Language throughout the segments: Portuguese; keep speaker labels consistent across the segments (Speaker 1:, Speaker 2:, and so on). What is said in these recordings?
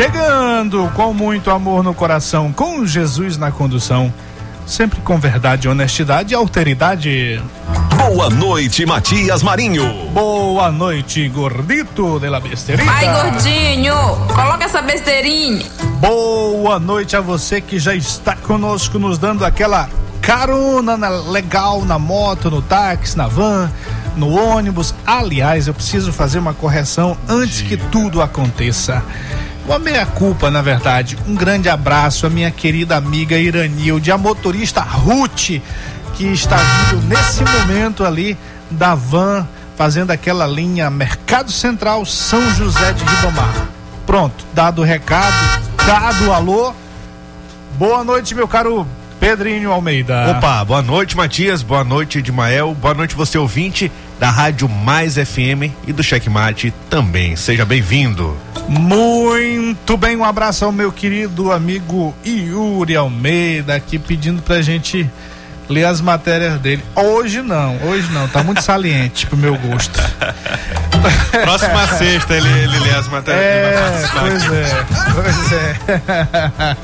Speaker 1: Chegando com muito amor no coração, com Jesus na condução, sempre com verdade, honestidade e alteridade.
Speaker 2: Boa noite, Matias Marinho.
Speaker 1: Boa noite, gordito de la besteirinha.
Speaker 3: Ai, gordinho, coloca essa besteirinha.
Speaker 1: Boa noite a você que já está conosco, nos dando aquela carona na- legal na moto, no táxi, na van, no ônibus. Aliás, eu preciso fazer uma correção antes que tudo aconteça. Uma meia-culpa, na verdade. Um grande abraço à minha querida amiga Iranilde, a motorista Ruth, que está vindo nesse momento ali da van, fazendo aquela linha Mercado Central São José de Ribamar. Pronto, dado o recado, dado o alô. Boa noite, meu caro Pedrinho Almeida.
Speaker 4: Opa, boa noite, Matias. Boa noite, Edmael. Boa noite, você ouvinte da Rádio Mais FM e do Checkmate também. Seja bem-vindo.
Speaker 1: Muito bem, um abraço ao meu querido amigo Yuri Almeida aqui pedindo pra gente ler as matérias dele. Hoje não, hoje não, tá muito saliente pro meu gosto.
Speaker 4: Próxima sexta ele, ele lê as matérias.
Speaker 1: É, pois é, pois é.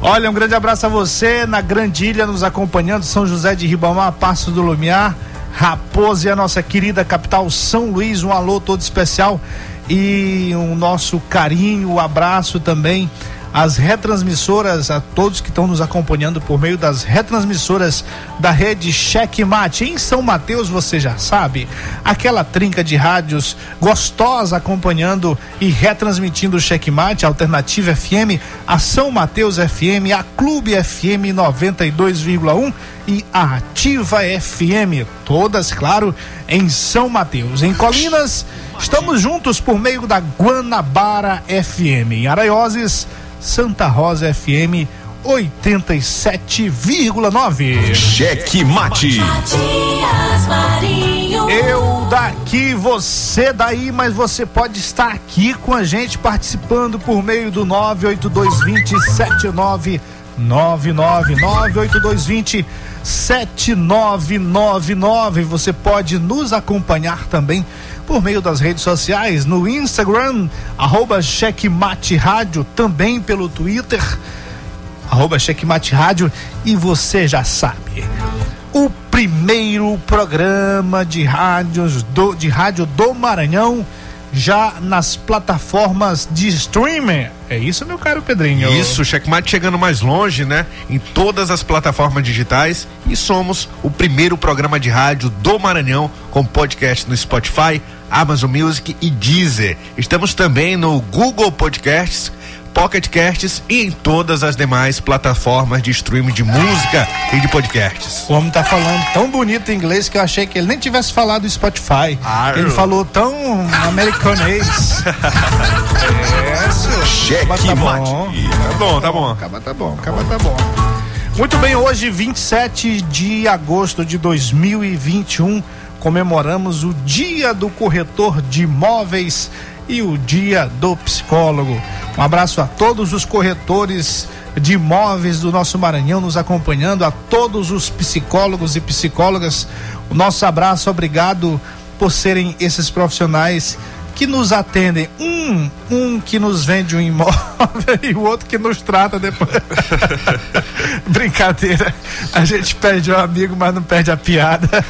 Speaker 1: Olha, um grande abraço a você na Grandilha nos acompanhando, São José de Ribamar, Passo do Lumiar, Raposa e a nossa querida capital São Luís, um alô todo especial e um nosso carinho, um abraço também às retransmissoras, a todos que estão nos acompanhando por meio das retransmissoras da rede Checkmate. Em São Mateus, você já sabe, aquela trinca de rádios gostosa acompanhando e retransmitindo o Checkmate, Alternativa FM, a São Mateus FM, a Clube FM 92,1 e a Ativa FM, todas, claro, em São Mateus. Em Colinas, estamos juntos por meio da Guanabara FM. Em Araioses, Santa Rosa FM 87,9.
Speaker 2: Cheque Mate.
Speaker 1: Eu daqui, você daí, mas você pode estar aqui com a gente participando por meio do 98220 7999 98220 7999. Você pode nos acompanhar também por meio das redes sociais, no Instagram, arroba Checkmate Rádio, também pelo Twitter, arroba Checkmate Rádio, e você já sabe. O primeiro programa de rádios do, de rádio do Maranhão já nas plataformas de streaming. É isso, meu caro Pedrinho?
Speaker 4: Isso, o Checkmate chegando mais longe, né? Em todas as plataformas digitais e somos o primeiro programa de rádio do Maranhão com podcast no Spotify, Amazon Music e Deezer. Estamos também no Google Podcasts, Pocket Casts e em todas as demais plataformas de streaming de música e de podcasts.
Speaker 1: O homem tá falando tão bonito em inglês que eu achei que ele nem tivesse falado Spotify.
Speaker 4: Arro.
Speaker 1: Ele falou tão americanês. é, senhor.
Speaker 2: Cheque
Speaker 1: tá
Speaker 2: Mate.
Speaker 1: bom.
Speaker 4: Tá bom, tá bom.
Speaker 1: Acaba tá bom, acaba tá bom. Muito bem, hoje, 27 de agosto de 2021, comemoramos o Dia do Corretor de Imóveis e o Dia do Psicólogo. Um abraço a todos os corretores de imóveis do nosso Maranhão nos acompanhando, a todos os psicólogos e psicólogas. O nosso abraço, obrigado por serem esses profissionais que nos atendem. Um, um que nos vende um imóvel e o outro que nos trata depois. Brincadeira. A gente perde o amigo, mas não perde a piada.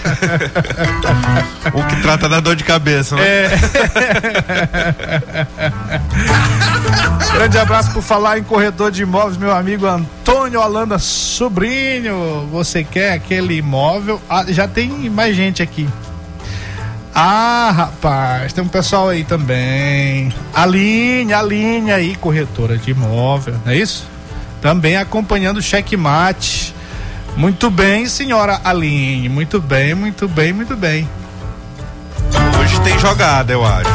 Speaker 4: O que trata da dor de cabeça, né?
Speaker 1: Grande abraço por falar em corretor de imóveis, meu amigo Antônio Holanda Sobrinho. Você quer aquele imóvel? Ah, já tem mais gente aqui. Ah, rapaz, tem um pessoal aí também. Aline, Aline aí, corretora de imóvel, não é isso? Também acompanhando o checkmate. Muito bem, senhora Aline. Muito bem, muito bem, muito bem.
Speaker 4: Hoje tem jogada, eu acho.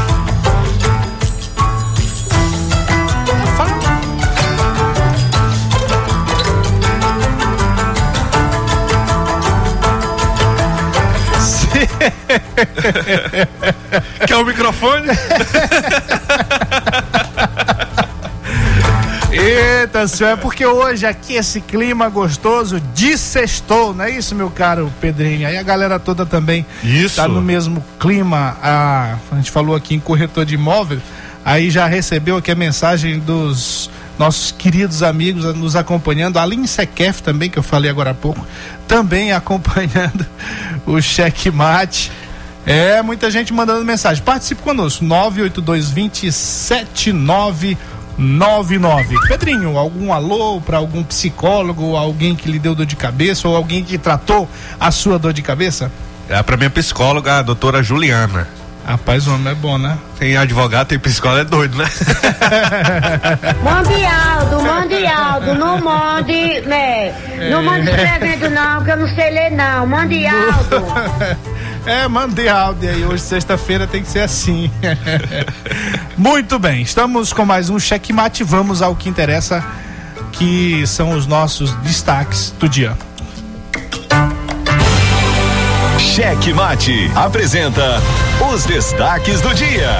Speaker 4: Quer o microfone?
Speaker 1: Eita, senhor, é porque hoje aqui esse clima gostoso de sextou, não é isso, meu caro Pedrinho? Aí a galera toda também
Speaker 4: Isso.
Speaker 1: tá no mesmo clima. A, a gente falou aqui em corretor de imóvel, aí já recebeu aqui a mensagem dos nossos queridos amigos nos acompanhando, a Aline Sequef também, que eu falei agora há pouco, também acompanhando o checkmate. É, muita gente mandando mensagem. Participe conosco, 982207999. Pedrinho, algum alô para algum psicólogo, alguém que lhe deu dor de cabeça ou alguém que tratou a sua dor de cabeça?
Speaker 4: É pra minha psicóloga, a doutora Juliana.
Speaker 1: Rapaz, o homem é bom, né?
Speaker 4: Tem advogado, tem psicólogo, é doido, né?
Speaker 5: Mande Aldo, mande Aldo, não mande, né? Não mande escrevendo não, que eu não sei ler não. Mande Aldo.
Speaker 1: É, mandei áudio aí. Hoje, sexta-feira, tem que ser assim. Muito bem, estamos com mais um checkmate. Vamos ao que interessa, que são os nossos destaques do dia.
Speaker 2: Cheque Mate apresenta os destaques do dia.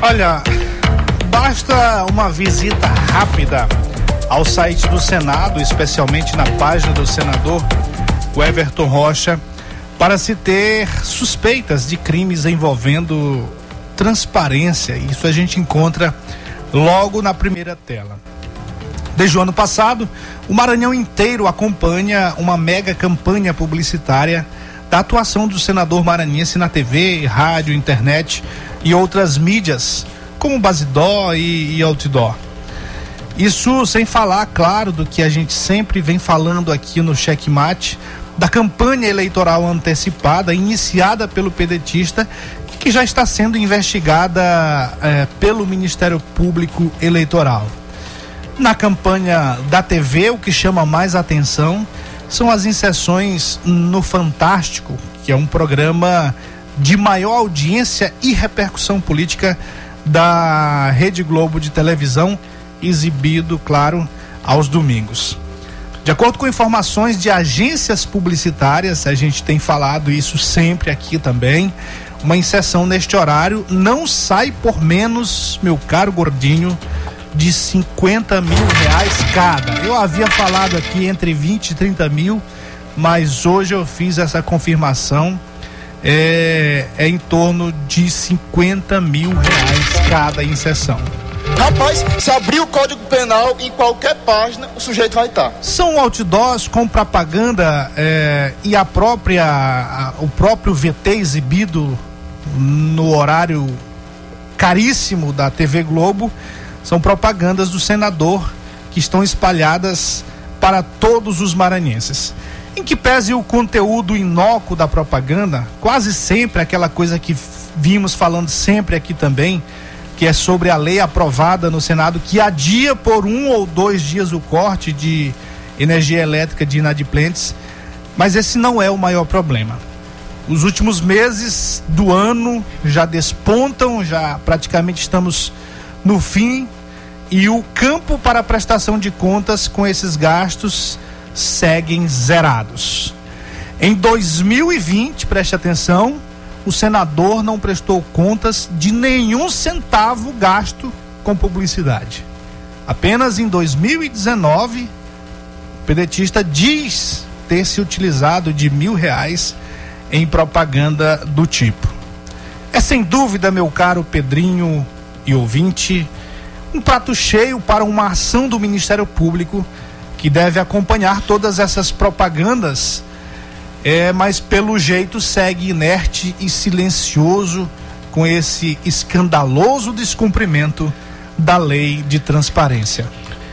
Speaker 1: Olha, basta uma visita rápida ao site do Senado, especialmente na página do senador Everton Rocha, para se ter suspeitas de crimes envolvendo transparência. Isso a gente encontra logo na primeira tela. Desde o ano passado, o Maranhão inteiro acompanha uma mega campanha publicitária da atuação do senador maranhense na TV, rádio, internet e outras mídias, como Basidó e, e Outdoor. Isso sem falar, claro, do que a gente sempre vem falando aqui no Checkmate, da campanha eleitoral antecipada iniciada pelo pedetista, que já está sendo investigada eh, pelo Ministério Público Eleitoral. Na campanha da TV, o que chama mais atenção são as inserções no Fantástico, que é um programa de maior audiência e repercussão política da Rede Globo de televisão, exibido, claro, aos domingos. De acordo com informações de agências publicitárias, a gente tem falado isso sempre aqui também. Uma inserção neste horário não sai por menos, meu caro gordinho, de 50 mil reais cada. Eu havia falado aqui entre 20 e 30 mil, mas hoje eu fiz essa confirmação. É, é em torno de 50 mil reais cada inserção.
Speaker 6: Rapaz, se abrir o Código Penal em qualquer página, o sujeito vai estar.
Speaker 1: São outdoors com propaganda é, e a própria a- o próprio VT exibido no horário caríssimo da TV Globo são propagandas do senador que estão espalhadas para todos os maranhenses. Em que pese o conteúdo inócuo da propaganda, quase sempre aquela coisa que vimos falando sempre aqui também, que é sobre a lei aprovada no Senado que adia por um ou dois dias o corte de energia elétrica de inadimplentes, mas esse não é o maior problema. Os últimos meses do ano já despontam, já praticamente estamos no fim e o campo para prestação de contas com esses gastos seguem zerados. Em 2020, preste atenção, o senador não prestou contas de nenhum centavo gasto com publicidade. Apenas em 2019, o pedetista diz ter se utilizado de mil reais em propaganda do tipo. É sem dúvida, meu caro Pedrinho e ouvinte, um prato cheio para uma ação do Ministério Público que deve acompanhar todas essas propagandas, é, mas pelo jeito segue inerte e silencioso com esse escandaloso descumprimento da lei de transparência.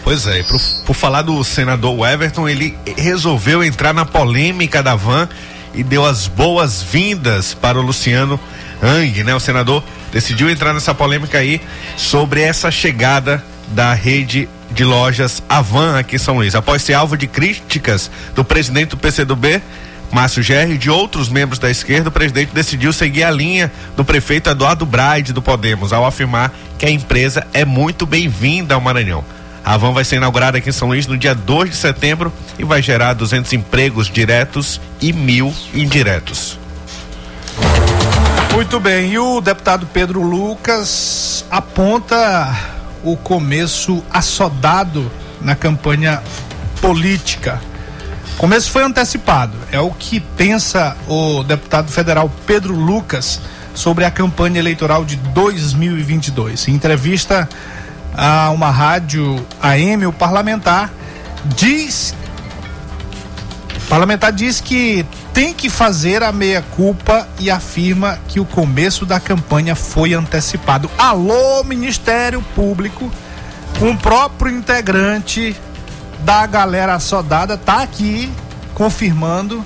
Speaker 4: Pois é, por, por falar do senador Everton, ele resolveu entrar na polêmica da van e deu as boas-vindas para o Luciano Hang, né? O senador decidiu entrar nessa polêmica aí sobre essa chegada da rede de lojas Avan aqui em São Luís. Após ser alvo de críticas do presidente do PCdoB, Márcio Gerri e de outros membros da esquerda, o presidente decidiu seguir a linha do prefeito Eduardo Braide do Podemos, ao afirmar que a empresa é muito bem-vinda ao Maranhão. A Avan vai ser inaugurada aqui em São Luís no dia 2 de setembro e vai gerar 200 empregos diretos e mil indiretos.
Speaker 1: Muito bem, e o deputado Pedro Lucas aponta o começo assodado na campanha política. Começo foi antecipado, é o que pensa o deputado federal Pedro Lucas sobre a campanha eleitoral de 2022. Em entrevista a uma rádio AM, o parlamentar diz o parlamentar diz que tem que fazer a meia-culpa e afirma que o começo da campanha foi antecipado. Alô, Ministério Público, um próprio integrante da galera soldada tá aqui confirmando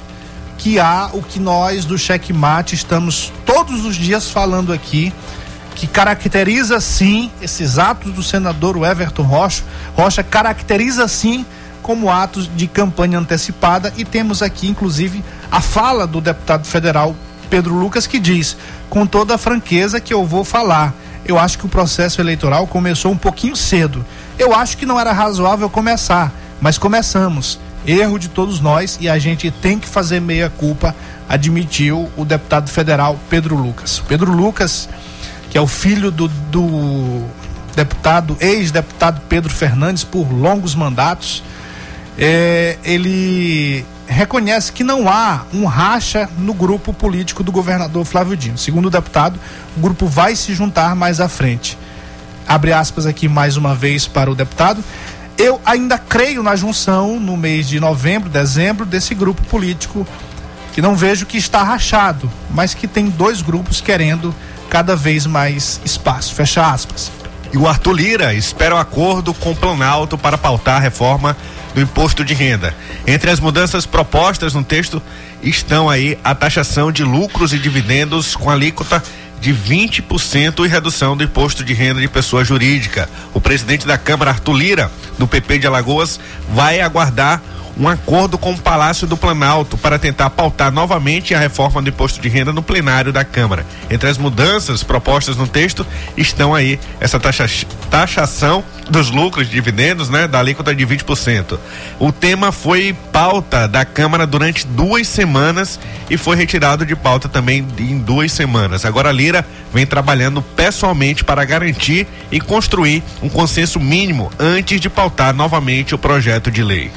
Speaker 1: que há o que nós do Checkmate estamos todos os dias falando aqui, que caracteriza sim esses atos do senador Everton Rocha, Rocha caracteriza sim como atos de campanha antecipada e temos aqui inclusive a fala do deputado federal Pedro Lucas que diz com toda a franqueza que eu vou falar. Eu acho que o processo eleitoral começou um pouquinho cedo. Eu acho que não era razoável começar, mas começamos. Erro de todos nós e a gente tem que fazer meia culpa, admitiu o deputado federal Pedro Lucas. Pedro Lucas, que é o filho do, do deputado, ex-deputado Pedro Fernandes por longos mandatos, é, ele reconhece que não há um racha no grupo político do governador Flávio Dino. Segundo o deputado, o grupo vai se juntar mais à frente. Abre aspas aqui mais uma vez para o deputado. Eu ainda creio na junção no mês de novembro, dezembro, desse grupo político que não vejo que está rachado, mas que tem dois grupos querendo cada vez mais espaço. Fecha aspas.
Speaker 4: E o Arthur Lira espera o um acordo com o Planalto para pautar a reforma do imposto de renda. Entre as mudanças propostas no texto estão aí a taxação de lucros e dividendos com alíquota de 20% e redução do imposto de renda de pessoa jurídica. O presidente da Câmara, Arthur Lira, do PP de Alagoas, vai aguardar um acordo com o Palácio do Planalto para tentar pautar novamente a reforma do imposto de renda no plenário da Câmara. Entre as mudanças propostas no texto estão aí essa taxa, taxação dos lucros de dividendos, né, da alíquota de 20%. O tema foi pauta da Câmara durante duas semanas e foi retirado de pauta também em duas semanas. Agora Lira vem trabalhando pessoalmente para garantir e construir um consenso mínimo antes de pautar novamente o projeto de lei.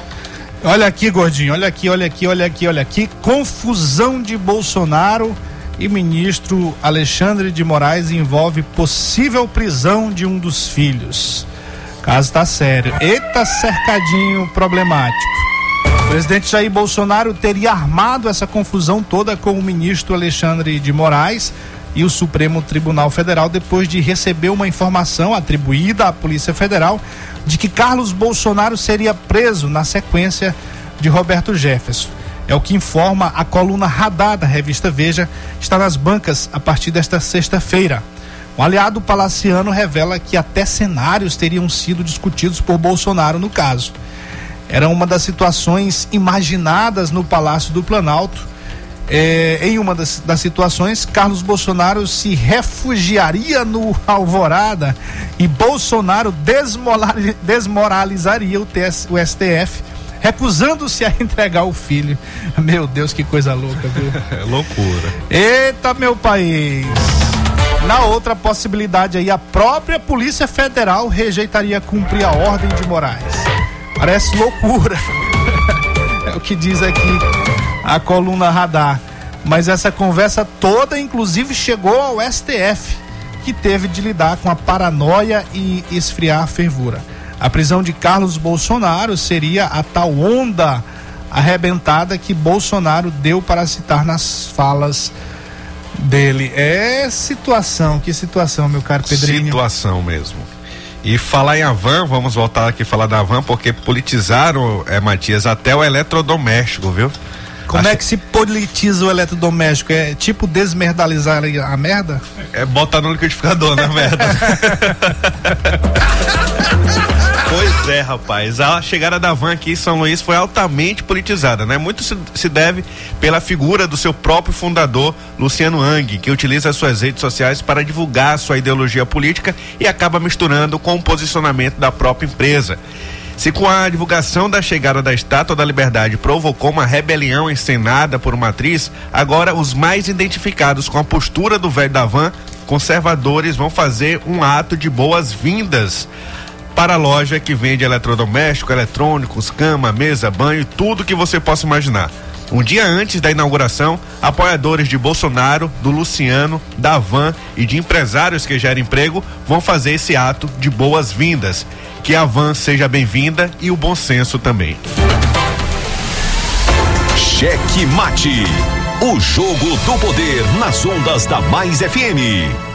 Speaker 1: Olha aqui, gordinho, olha aqui, olha aqui, olha aqui, olha aqui. Confusão de Bolsonaro e ministro Alexandre de Moraes envolve possível prisão de um dos filhos. Caso tá sério. Eita cercadinho problemático. O presidente Jair Bolsonaro teria armado essa confusão toda com o ministro Alexandre de Moraes e o Supremo Tribunal Federal depois de receber uma informação atribuída à Polícia Federal de que Carlos Bolsonaro seria preso na sequência de Roberto Jefferson. É o que informa a coluna Radar da revista Veja, está nas bancas a partir desta sexta-feira. Um aliado palaciano revela que até cenários teriam sido discutidos por Bolsonaro no caso. Era uma das situações imaginadas no Palácio do Planalto. É, em uma das, das, situações, Carlos Bolsonaro se refugiaria no Alvorada e Bolsonaro desmoralizaria o, TS, o STF, recusando-se a entregar o filho. Meu Deus, que coisa louca, viu?
Speaker 4: É loucura.
Speaker 1: Eita, meu país! Na outra possibilidade aí, a própria Polícia Federal rejeitaria cumprir a ordem de Moraes. Parece loucura. é o que diz aqui a coluna Radar. Mas essa conversa toda, inclusive, chegou ao STF, que teve de lidar com a paranoia e esfriar a fervura. A prisão de Carlos Bolsonaro seria a tal onda arrebentada que Bolsonaro deu para citar nas falas dele. É situação, que situação, meu caro Pedrinho.
Speaker 4: Situação mesmo. E falar em Avan, vamos voltar aqui a falar da Avan, porque politizaram, é, Matias, até o eletrodoméstico, viu?
Speaker 1: Como Acho... é que se politiza o eletrodoméstico? É tipo desmerdalizar a merda?
Speaker 4: É botar no liquidificador, na merda. Pois é, rapaz. A chegada da van aqui em São Luís foi altamente politizada, né? Muito se, se deve pela figura do seu próprio fundador, Luciano Ang, que utiliza as suas redes sociais para divulgar sua ideologia política e acaba misturando com o posicionamento da própria empresa. Se com a divulgação da chegada da Estátua da Liberdade provocou uma rebelião encenada por uma atriz, agora os mais identificados com a postura do velho da van, conservadores, vão fazer um ato de boas-vindas para a loja que vende eletrodoméstico, eletrônicos, cama, mesa, banho, tudo que você possa imaginar. Um dia antes da inauguração, apoiadores de Bolsonaro, do Luciano, da Van e de empresários que geram emprego vão fazer esse ato de boas-vindas. Que a Van seja bem-vinda e o bom senso também.
Speaker 2: Cheque Mate. O jogo do poder nas ondas da Mais FM.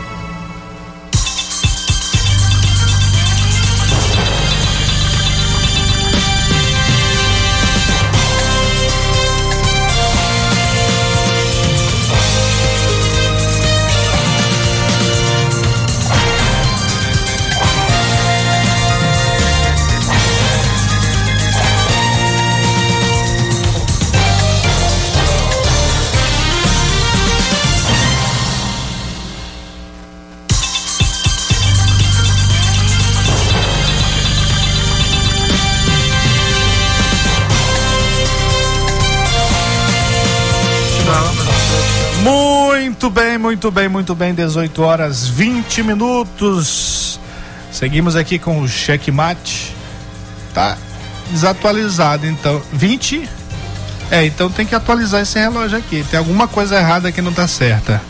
Speaker 1: Muito bem, muito bem, muito bem. 18 horas 20 minutos. Seguimos aqui com o checkmate. Tá desatualizado, então. 20? É, então tem que atualizar esse relógio aqui. Tem alguma coisa errada que não tá certa.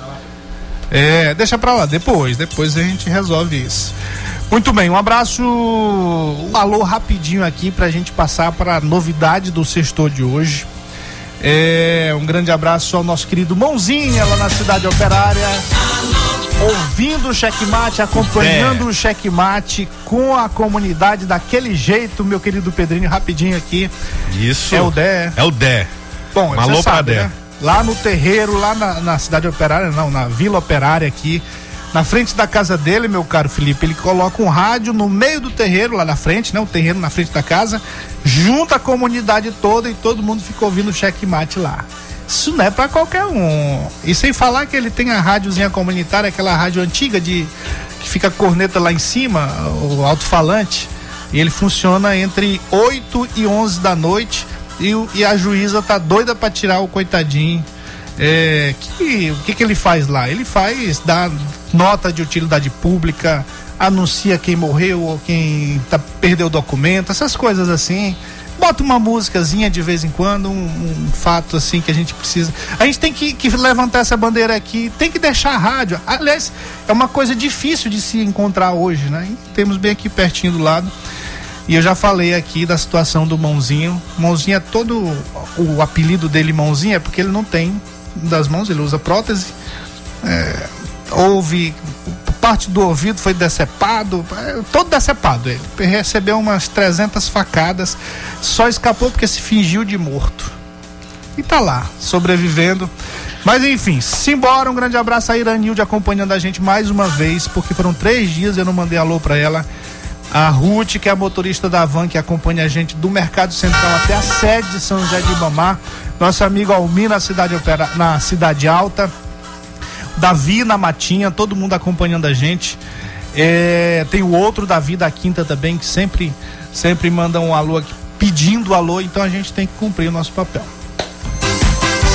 Speaker 1: É, deixa pra lá, depois, depois a gente resolve isso. Muito bem, um abraço, um alô rapidinho aqui pra gente passar para a novidade do sextor de hoje. É, um grande abraço ao nosso querido Mãozinha lá na cidade operária. Ouvindo o checkmate, acompanhando o checkmate com a comunidade daquele jeito, meu querido Pedrinho, rapidinho aqui.
Speaker 4: Isso.
Speaker 1: É o Dé.
Speaker 4: É o Dé.
Speaker 1: Bom,
Speaker 4: Um
Speaker 1: você
Speaker 4: alô pra
Speaker 1: sabe,
Speaker 4: Dé.
Speaker 1: né? Lá no terreiro, lá na, na cidade operária, não, na vila operária aqui, na frente da casa dele, meu caro Felipe, ele coloca um rádio no meio do terreiro, lá na frente, né? O terreiro na frente da casa, junta a comunidade toda e todo mundo fica ouvindo o checkmate lá. Isso não é pra qualquer um. E sem falar que ele tem a rádiozinha comunitária, aquela rádio antiga de que fica a corneta lá em cima, o alto-falante. E ele funciona entre 8 e 11 da noite. E, e a juíza tá doida pra tirar o coitadinho. É, que, o que, que ele faz lá? Ele faz, dá nota de utilidade pública, anuncia quem morreu ou quem tá, perdeu o documento, essas coisas assim. Bota uma músicazinha de vez em quando, um, um fato assim que a gente precisa. A gente tem que, que levantar essa bandeira aqui, tem que deixar a rádio. Aliás, é uma coisa difícil de se encontrar hoje, né? E temos bem aqui pertinho do lado. E eu já falei aqui da situação do Mãozinho. Mãozinho é todo. O apelido dele Mãozinho é porque ele não tem das mãos, ele usa prótese. É, houve. Parte do ouvido foi decepado, é, todo decepado. Ele recebeu umas 300 facadas, só escapou porque se fingiu de morto. E tá lá, sobrevivendo. Mas enfim, simbora. Um grande abraço a Iranilde acompanhando a gente mais uma vez, porque foram três dias eu não mandei alô pra ela. A Ruth, que é a motorista da van que acompanha a gente do Mercado Central até a sede de São José de Ibamar. Nosso amigo Almir na cidade, opera, na cidade Alta. Davi na Matinha, todo mundo acompanhando a gente. É, tem o outro Davi da Quinta também, que sempre, sempre manda um alô aqui, pedindo alô, então a gente tem que cumprir o nosso papel.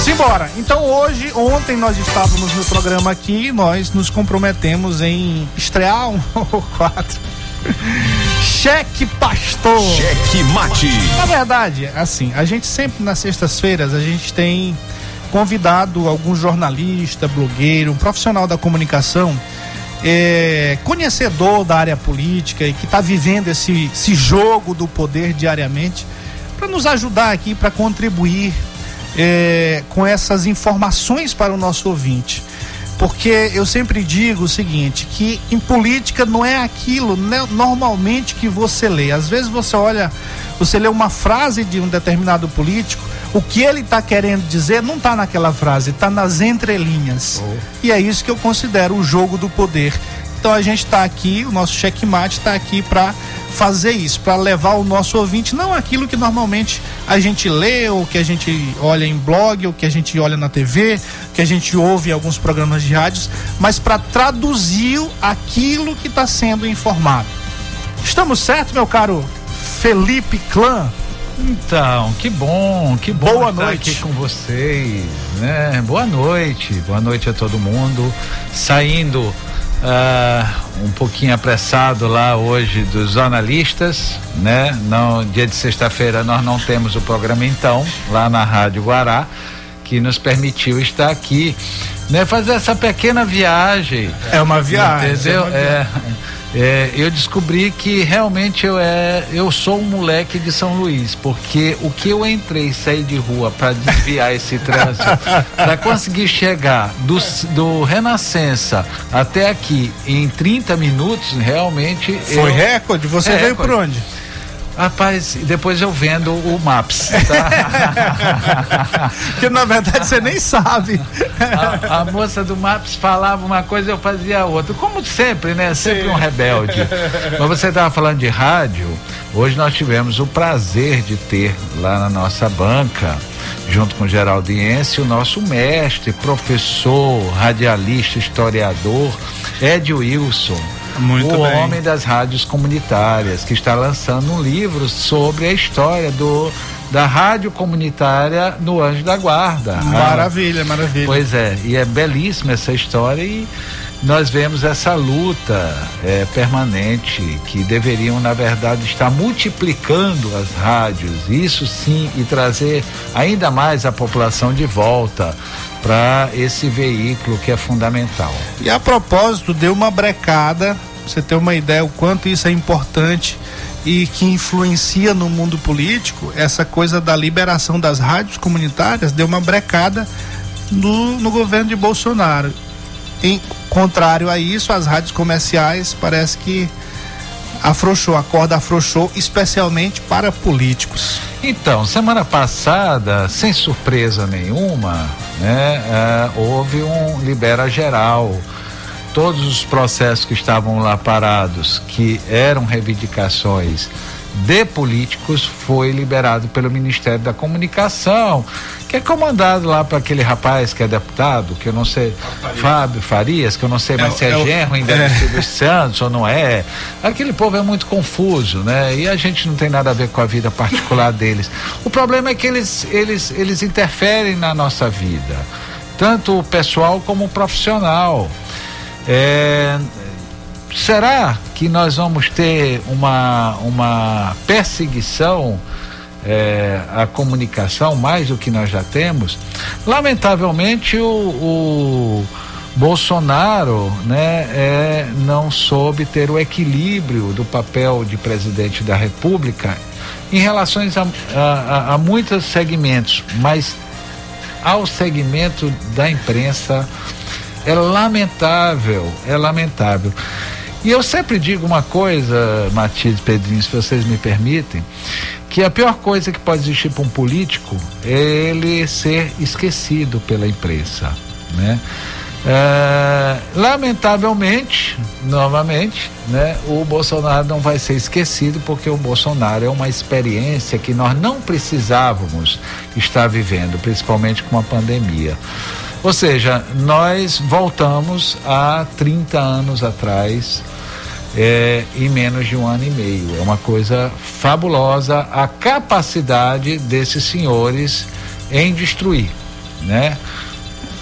Speaker 1: Simbora! Então hoje, ontem nós estávamos no programa aqui, nós nos comprometemos em estrear um ou quatro. Cheque Pastor!
Speaker 2: Cheque Mate.
Speaker 1: Na verdade, assim, a gente sempre nas sextas-feiras a gente tem convidado algum jornalista, blogueiro, um profissional da comunicação, é, conhecedor da área política e que está vivendo esse, esse jogo do poder diariamente, para nos ajudar aqui, para contribuir é, com essas informações para o nosso ouvinte. Porque eu sempre digo o seguinte, que em política não é aquilo né, normalmente que você lê. Às vezes você olha, você lê uma frase de um determinado político, o que ele está querendo dizer não está naquela frase, está nas entrelinhas. E é isso que eu considero o jogo do poder. Então a gente está aqui, o nosso checkmate está aqui para fazer isso, para levar o nosso ouvinte não aquilo que normalmente a gente lê, ou que a gente olha em blog, ou que a gente olha na TV, que a gente ouve em alguns programas de rádios, mas para traduzir aquilo que está sendo informado. Estamos certo, meu caro Felipe Clã?
Speaker 7: Então, que bom, que bom
Speaker 1: Boa
Speaker 7: estar
Speaker 1: noite.
Speaker 7: aqui com vocês, né? Boa noite, boa noite a todo mundo. Saindo ah, um pouquinho apressado lá hoje dos jornalistas, né? Não, dia de sexta-feira nós não temos o programa então, lá na Rádio Guará, que nos permitiu estar aqui, né? Fazer essa pequena viagem.
Speaker 1: É uma viagem.
Speaker 7: Entendeu?
Speaker 1: é uma viagem.
Speaker 7: É, é, eu descobri que realmente eu é, eu sou um moleque de São Luís, porque o que eu entrei e saí de rua para desviar esse trânsito, para conseguir chegar do, do Renascença até aqui em 30 minutos, realmente
Speaker 1: Foi
Speaker 7: eu,
Speaker 1: recorde? Você
Speaker 7: É,
Speaker 1: veio por
Speaker 7: recorde.
Speaker 1: onde?
Speaker 7: Rapaz, depois eu vendo o Maps, tá?
Speaker 1: Porque na verdade você nem sabe.
Speaker 7: a, a moça do Maps falava uma coisa, eu fazia outra. Como sempre, né? Sempre um rebelde. Mas você estava falando de rádio. Hoje nós tivemos o prazer de ter lá na nossa banca, junto com o Geraldiense, o nosso mestre, professor, radialista, historiador, Ed Wilson.
Speaker 1: Muito
Speaker 7: o
Speaker 1: bem.
Speaker 7: homem das rádios comunitárias, que está lançando um livro sobre a história do da rádio comunitária no Anjo da Guarda.
Speaker 1: Maravilha, maravilha.
Speaker 7: Pois é, e é belíssima essa história e nós vemos essa luta é, permanente que deveriam, na verdade, estar multiplicando as rádios, isso sim, e trazer ainda mais a população de volta para esse veículo que é fundamental.
Speaker 1: E a propósito, deu uma brecada, você ter uma ideia o quanto isso é importante e que influencia no mundo político, essa coisa da liberação das rádios comunitárias deu uma brecada no, no governo de Bolsonaro. Em contrário a isso, as rádios comerciais parece que afrouxou, a corda afrouxou, especialmente para políticos.
Speaker 7: Então, semana passada, sem surpresa nenhuma, né, ah, houve um libera geral. Todos os processos que estavam lá parados, que eram reivindicações de políticos, foi liberado pelo Ministério da Comunicação, que é comandado lá para aquele rapaz que é deputado, que eu não sei, Fábio Farias, que eu não sei mais
Speaker 1: É
Speaker 7: se é,
Speaker 1: é
Speaker 7: genro ainda
Speaker 1: é.
Speaker 7: Silvio Santos ou não é. Aquele povo é muito confuso, né? E a gente não tem nada a ver com a vida particular deles. O problema é que eles, eles, eles interferem na nossa vida, tanto o pessoal como o profissional. É, será que nós vamos ter uma, uma perseguição é, à comunicação mais do que nós já temos? Lamentavelmente, o, o Bolsonaro né, é, não soube ter o equilíbrio do papel de presidente da República em relação a, a, a muitos segmentos, mas ao segmento da imprensa é lamentável, é lamentável. E eu sempre digo uma coisa, Matias Pedrinho, se vocês me permitem, que a pior coisa que pode existir para um político é ele ser esquecido pela imprensa, né? É, lamentavelmente, novamente, né, o Bolsonaro não vai ser esquecido porque o Bolsonaro é uma experiência que nós não precisávamos estar vivendo, principalmente com a pandemia. Ou seja, nós voltamos a 30 anos atrás, é, em menos de um ano e meio. É uma coisa fabulosa a capacidade desses senhores em destruir, né?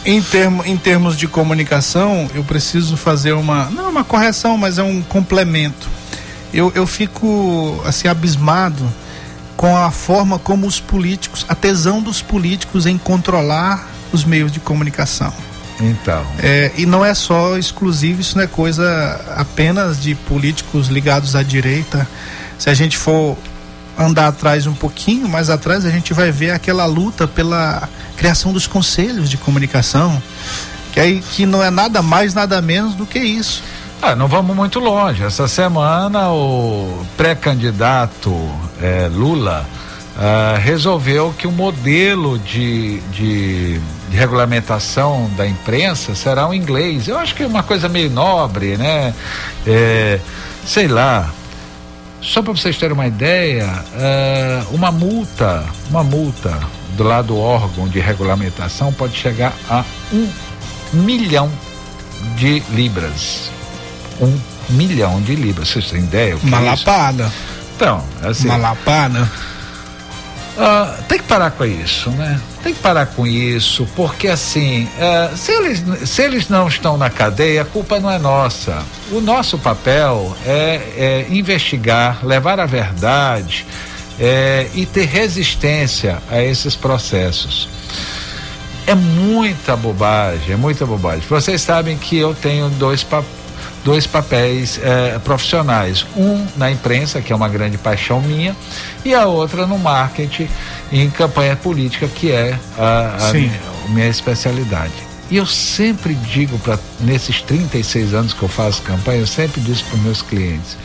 Speaker 1: Em, termo, em termos de comunicação, eu preciso fazer uma. Não uma correção, mas é um complemento. Eu, eu fico assim abismado com a forma como os políticos, a tesão dos políticos em controlar os meios de comunicação.
Speaker 7: Então,
Speaker 1: É, e não é só exclusivo, isso não é coisa apenas de políticos ligados à direita. Se a gente for andar atrás um pouquinho, mais atrás, a gente vai ver aquela luta pela criação dos conselhos de comunicação, que, aí, que não é nada mais, nada menos do que isso.
Speaker 7: ah, não vamos muito longe. Essa semana o pré-candidato eh, Lula ah, resolveu que o modelo de, de, de regulamentação da imprensa será o inglês. Eu acho que é uma coisa meio nobre, né? Eh, sei lá. Só para vocês terem uma ideia, é, uma multa, uma multa do lado do órgão de regulamentação pode chegar a um milhão de libras. Um milhão de libras. Vocês têm ideia? O que
Speaker 1: Uma
Speaker 7: é isso?
Speaker 1: lapada.
Speaker 7: Então, assim,
Speaker 1: Uma lapada.
Speaker 7: ah, tem que parar com isso, né? Tem que parar com isso, porque assim, eh, se, eles, se eles não estão na cadeia, a culpa não é nossa. O nosso papel é, é investigar, levar a verdade eh, e ter resistência a esses processos. É muita bobagem, é muita bobagem. Vocês sabem que eu tenho dois, pa dois papéis eh, profissionais. Um na imprensa, que é uma grande paixão minha, e a outra no marketing em campanha política, que é a, a minha, a minha especialidade. E eu sempre digo, para nesses 36 anos que eu faço campanha, eu sempre disse para os meus clientes: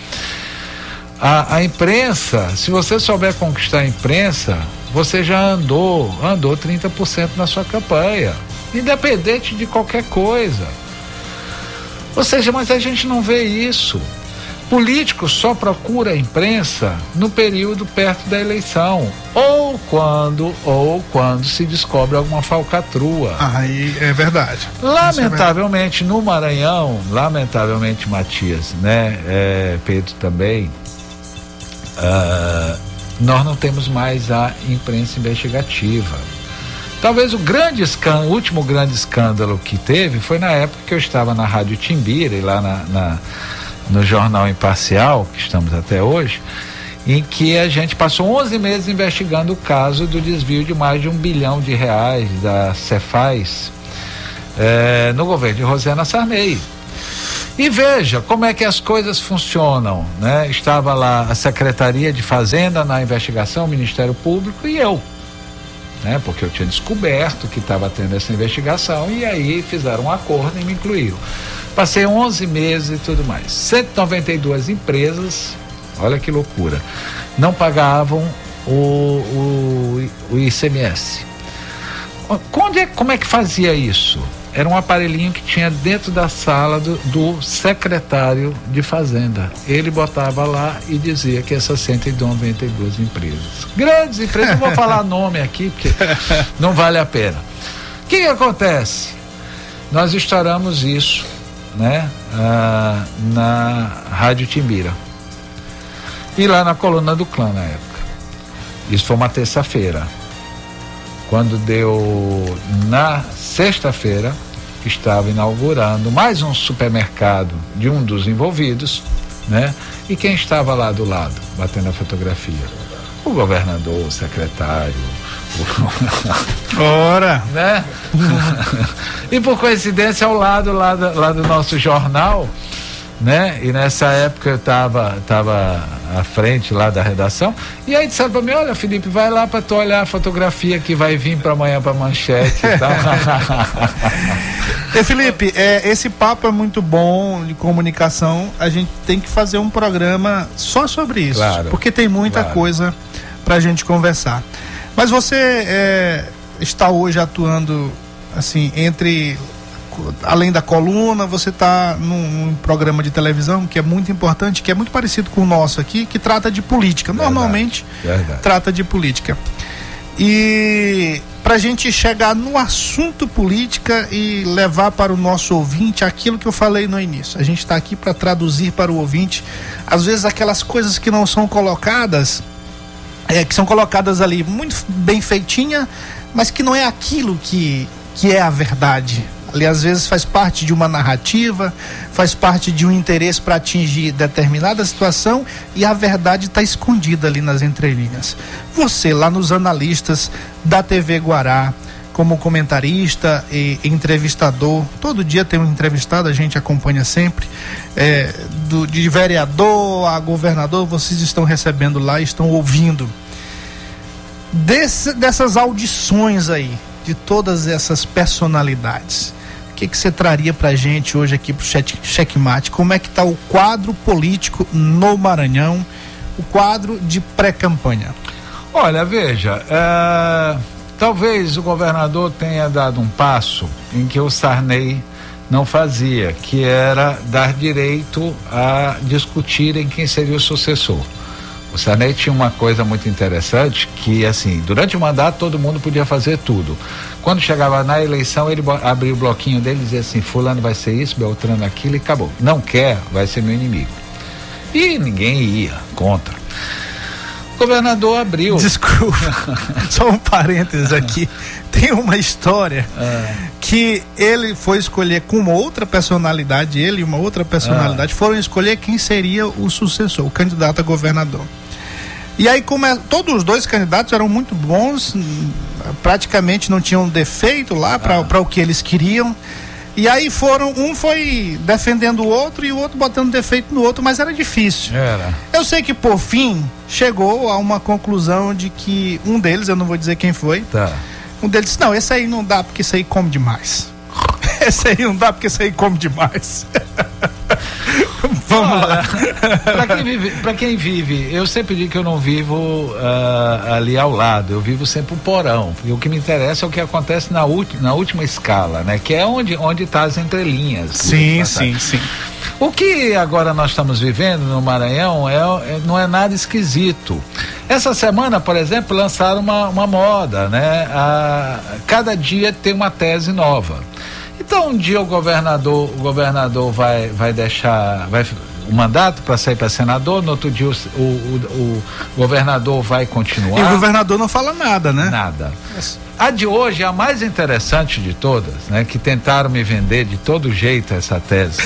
Speaker 7: a, a imprensa, se você souber conquistar a imprensa, você já andou, andou 30% na sua campanha, independente de qualquer coisa. Ou seja, mas a gente não vê isso. Político só procura a imprensa no período perto da eleição, ou quando, ou quando se descobre alguma falcatrua.
Speaker 1: Aí é verdade.
Speaker 7: Lamentavelmente no Maranhão, lamentavelmente Matias, né, é, Pedro também, ah, nós não temos mais a imprensa investigativa. Talvez o grande escândalo, o último grande escândalo que teve foi na época que eu estava na Rádio Timbira e lá na, na- no Jornal Imparcial, que estamos até hoje, em que a gente passou 11 meses investigando o caso do desvio de mais de um bilhão de reais da Cefaz eh, no governo de Rosana Sarney. E veja como é que as coisas funcionam, né? Estava lá a Secretaria de Fazenda na investigação, o Ministério Público e eu, né? Porque eu tinha descoberto que estava tendo essa investigação e aí fizeram um acordo e me incluíram. Passei 11 meses e tudo mais. 192 empresas, olha que loucura, não pagavam o, o, o ICMS. Onde é, como é que fazia isso? Era um aparelhinho que tinha dentro da sala do, do secretário de Fazenda. Ele botava lá e dizia que essas 192 empresas. Grandes empresas, não vou falar nome aqui, porque não vale a pena. O que, que acontece? Nós estouramos isso né, ah, na Rádio Timbira. E lá na coluna do clã na época. Isso foi uma terça-feira. Quando deu na sexta-feira, estava inaugurando mais um supermercado de um dos envolvidos, né? E quem estava lá do lado, batendo a fotografia? O governador, o secretário,
Speaker 1: Ora,
Speaker 7: né? e por coincidência, ao lado lá do, lá do nosso jornal, né? E nessa época eu estava tava à frente lá da redação. E aí disseram para mim: Olha, Felipe, vai lá para tu olhar a fotografia que vai vir para amanhã para manchete e tal.
Speaker 1: E Felipe, é, esse papo é muito bom de comunicação. A gente tem que fazer um programa só sobre isso.
Speaker 7: Claro,
Speaker 1: porque tem muita
Speaker 7: claro.
Speaker 1: coisa pra gente conversar. Mas você é, está hoje atuando assim, entre. Além da coluna, você está num, num programa de televisão que é muito importante, que é muito parecido com o nosso aqui, que trata de política.
Speaker 7: Verdade,
Speaker 1: Normalmente
Speaker 7: verdade.
Speaker 1: trata de política. E para a gente chegar no assunto política e levar para o nosso ouvinte aquilo que eu falei no início. A gente está aqui para traduzir para o ouvinte, às vezes, aquelas coisas que não são colocadas, é, que são colocadas ali muito bem feitinha, mas que não é aquilo que, que é a verdade. Ali, às vezes, faz parte de uma narrativa, faz parte de um interesse para atingir determinada situação e a verdade está escondida ali nas entrelinhas. Você, lá nos analistas da TV Guará, como comentarista e entrevistador, todo dia tem um entrevistado, a gente acompanha sempre, é, do, de vereador a governador, vocês estão recebendo lá, estão ouvindo. Desse, dessas audições aí, de todas essas personalidades, o que, que você traria pra gente hoje aqui pro chat, Checkmate? Como é que tá o quadro político no Maranhão, o quadro de pré-campanha?
Speaker 7: Olha, veja, é, talvez o governador tenha dado um passo em que o Sarney não fazia, que era dar direito a discutirem quem seria o sucessor. O Sarney tinha uma coisa muito interessante que, assim, durante o mandato todo mundo podia fazer tudo. Quando chegava na eleição, ele abria o bloquinho dele e dizia assim: Fulano vai ser isso, Beltrano aquilo e acabou. Não quer, vai ser meu inimigo. E ninguém ia contra. O governador abriu.
Speaker 1: Desculpa, só um parênteses aqui. Tem uma história que ele foi escolher com uma outra personalidade, ele e uma outra personalidade foram escolher quem seria o sucessor, o candidato a governador. E aí, como é- todos os dois candidatos eram muito bons, praticamente não tinham defeito lá para o que eles queriam. E aí foram, um foi defendendo o outro e o outro botando defeito no outro, mas era difícil.
Speaker 7: Era.
Speaker 1: Eu sei que por fim chegou a uma conclusão de que um deles, eu não vou dizer quem foi,
Speaker 7: Tá.
Speaker 1: um deles disse, não, esse aí não dá porque esse aí come demais. esse aí não dá porque esse aí come demais. Vamos lá.
Speaker 7: Para quem, quem vive, eu sempre digo que eu não vivo ah, ali ao lado, eu vivo sempre o porão. E o que me interessa é o que acontece na, ulti- na última escala, né? Que é onde onde está as entrelinhas.
Speaker 1: Sim,
Speaker 7: tá.
Speaker 1: sim, sim.
Speaker 7: O que agora nós estamos vivendo no Maranhão é, é- não é nada esquisito. Essa semana, por exemplo, lançaram uma, uma moda, né? A, cada dia tem uma tese nova. Então um dia o governador, o governador vai, vai deixar vai, o mandato para sair para senador, no outro dia o, o, o- o governador vai continuar.
Speaker 1: E o governador não fala nada, né?
Speaker 7: Nada. A de hoje é a mais interessante de todas, né? Que tentaram me vender de todo jeito essa tese.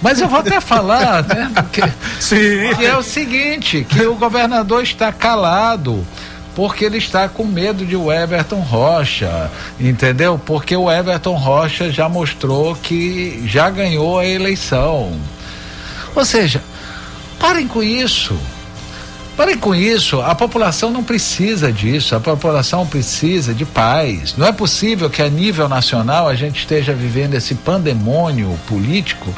Speaker 7: Mas eu vou até falar, né? Porque,
Speaker 1: Sim.
Speaker 7: que é o seguinte, que o governador está calado porque ele está com medo de o Everton Rocha, entendeu? Porque o Everton Rocha já mostrou que já ganhou a eleição. Ou seja, parem com isso. Parem com isso, a população não precisa disso, a população precisa de paz. Não é possível que a nível nacional a gente esteja vivendo esse pandemônio político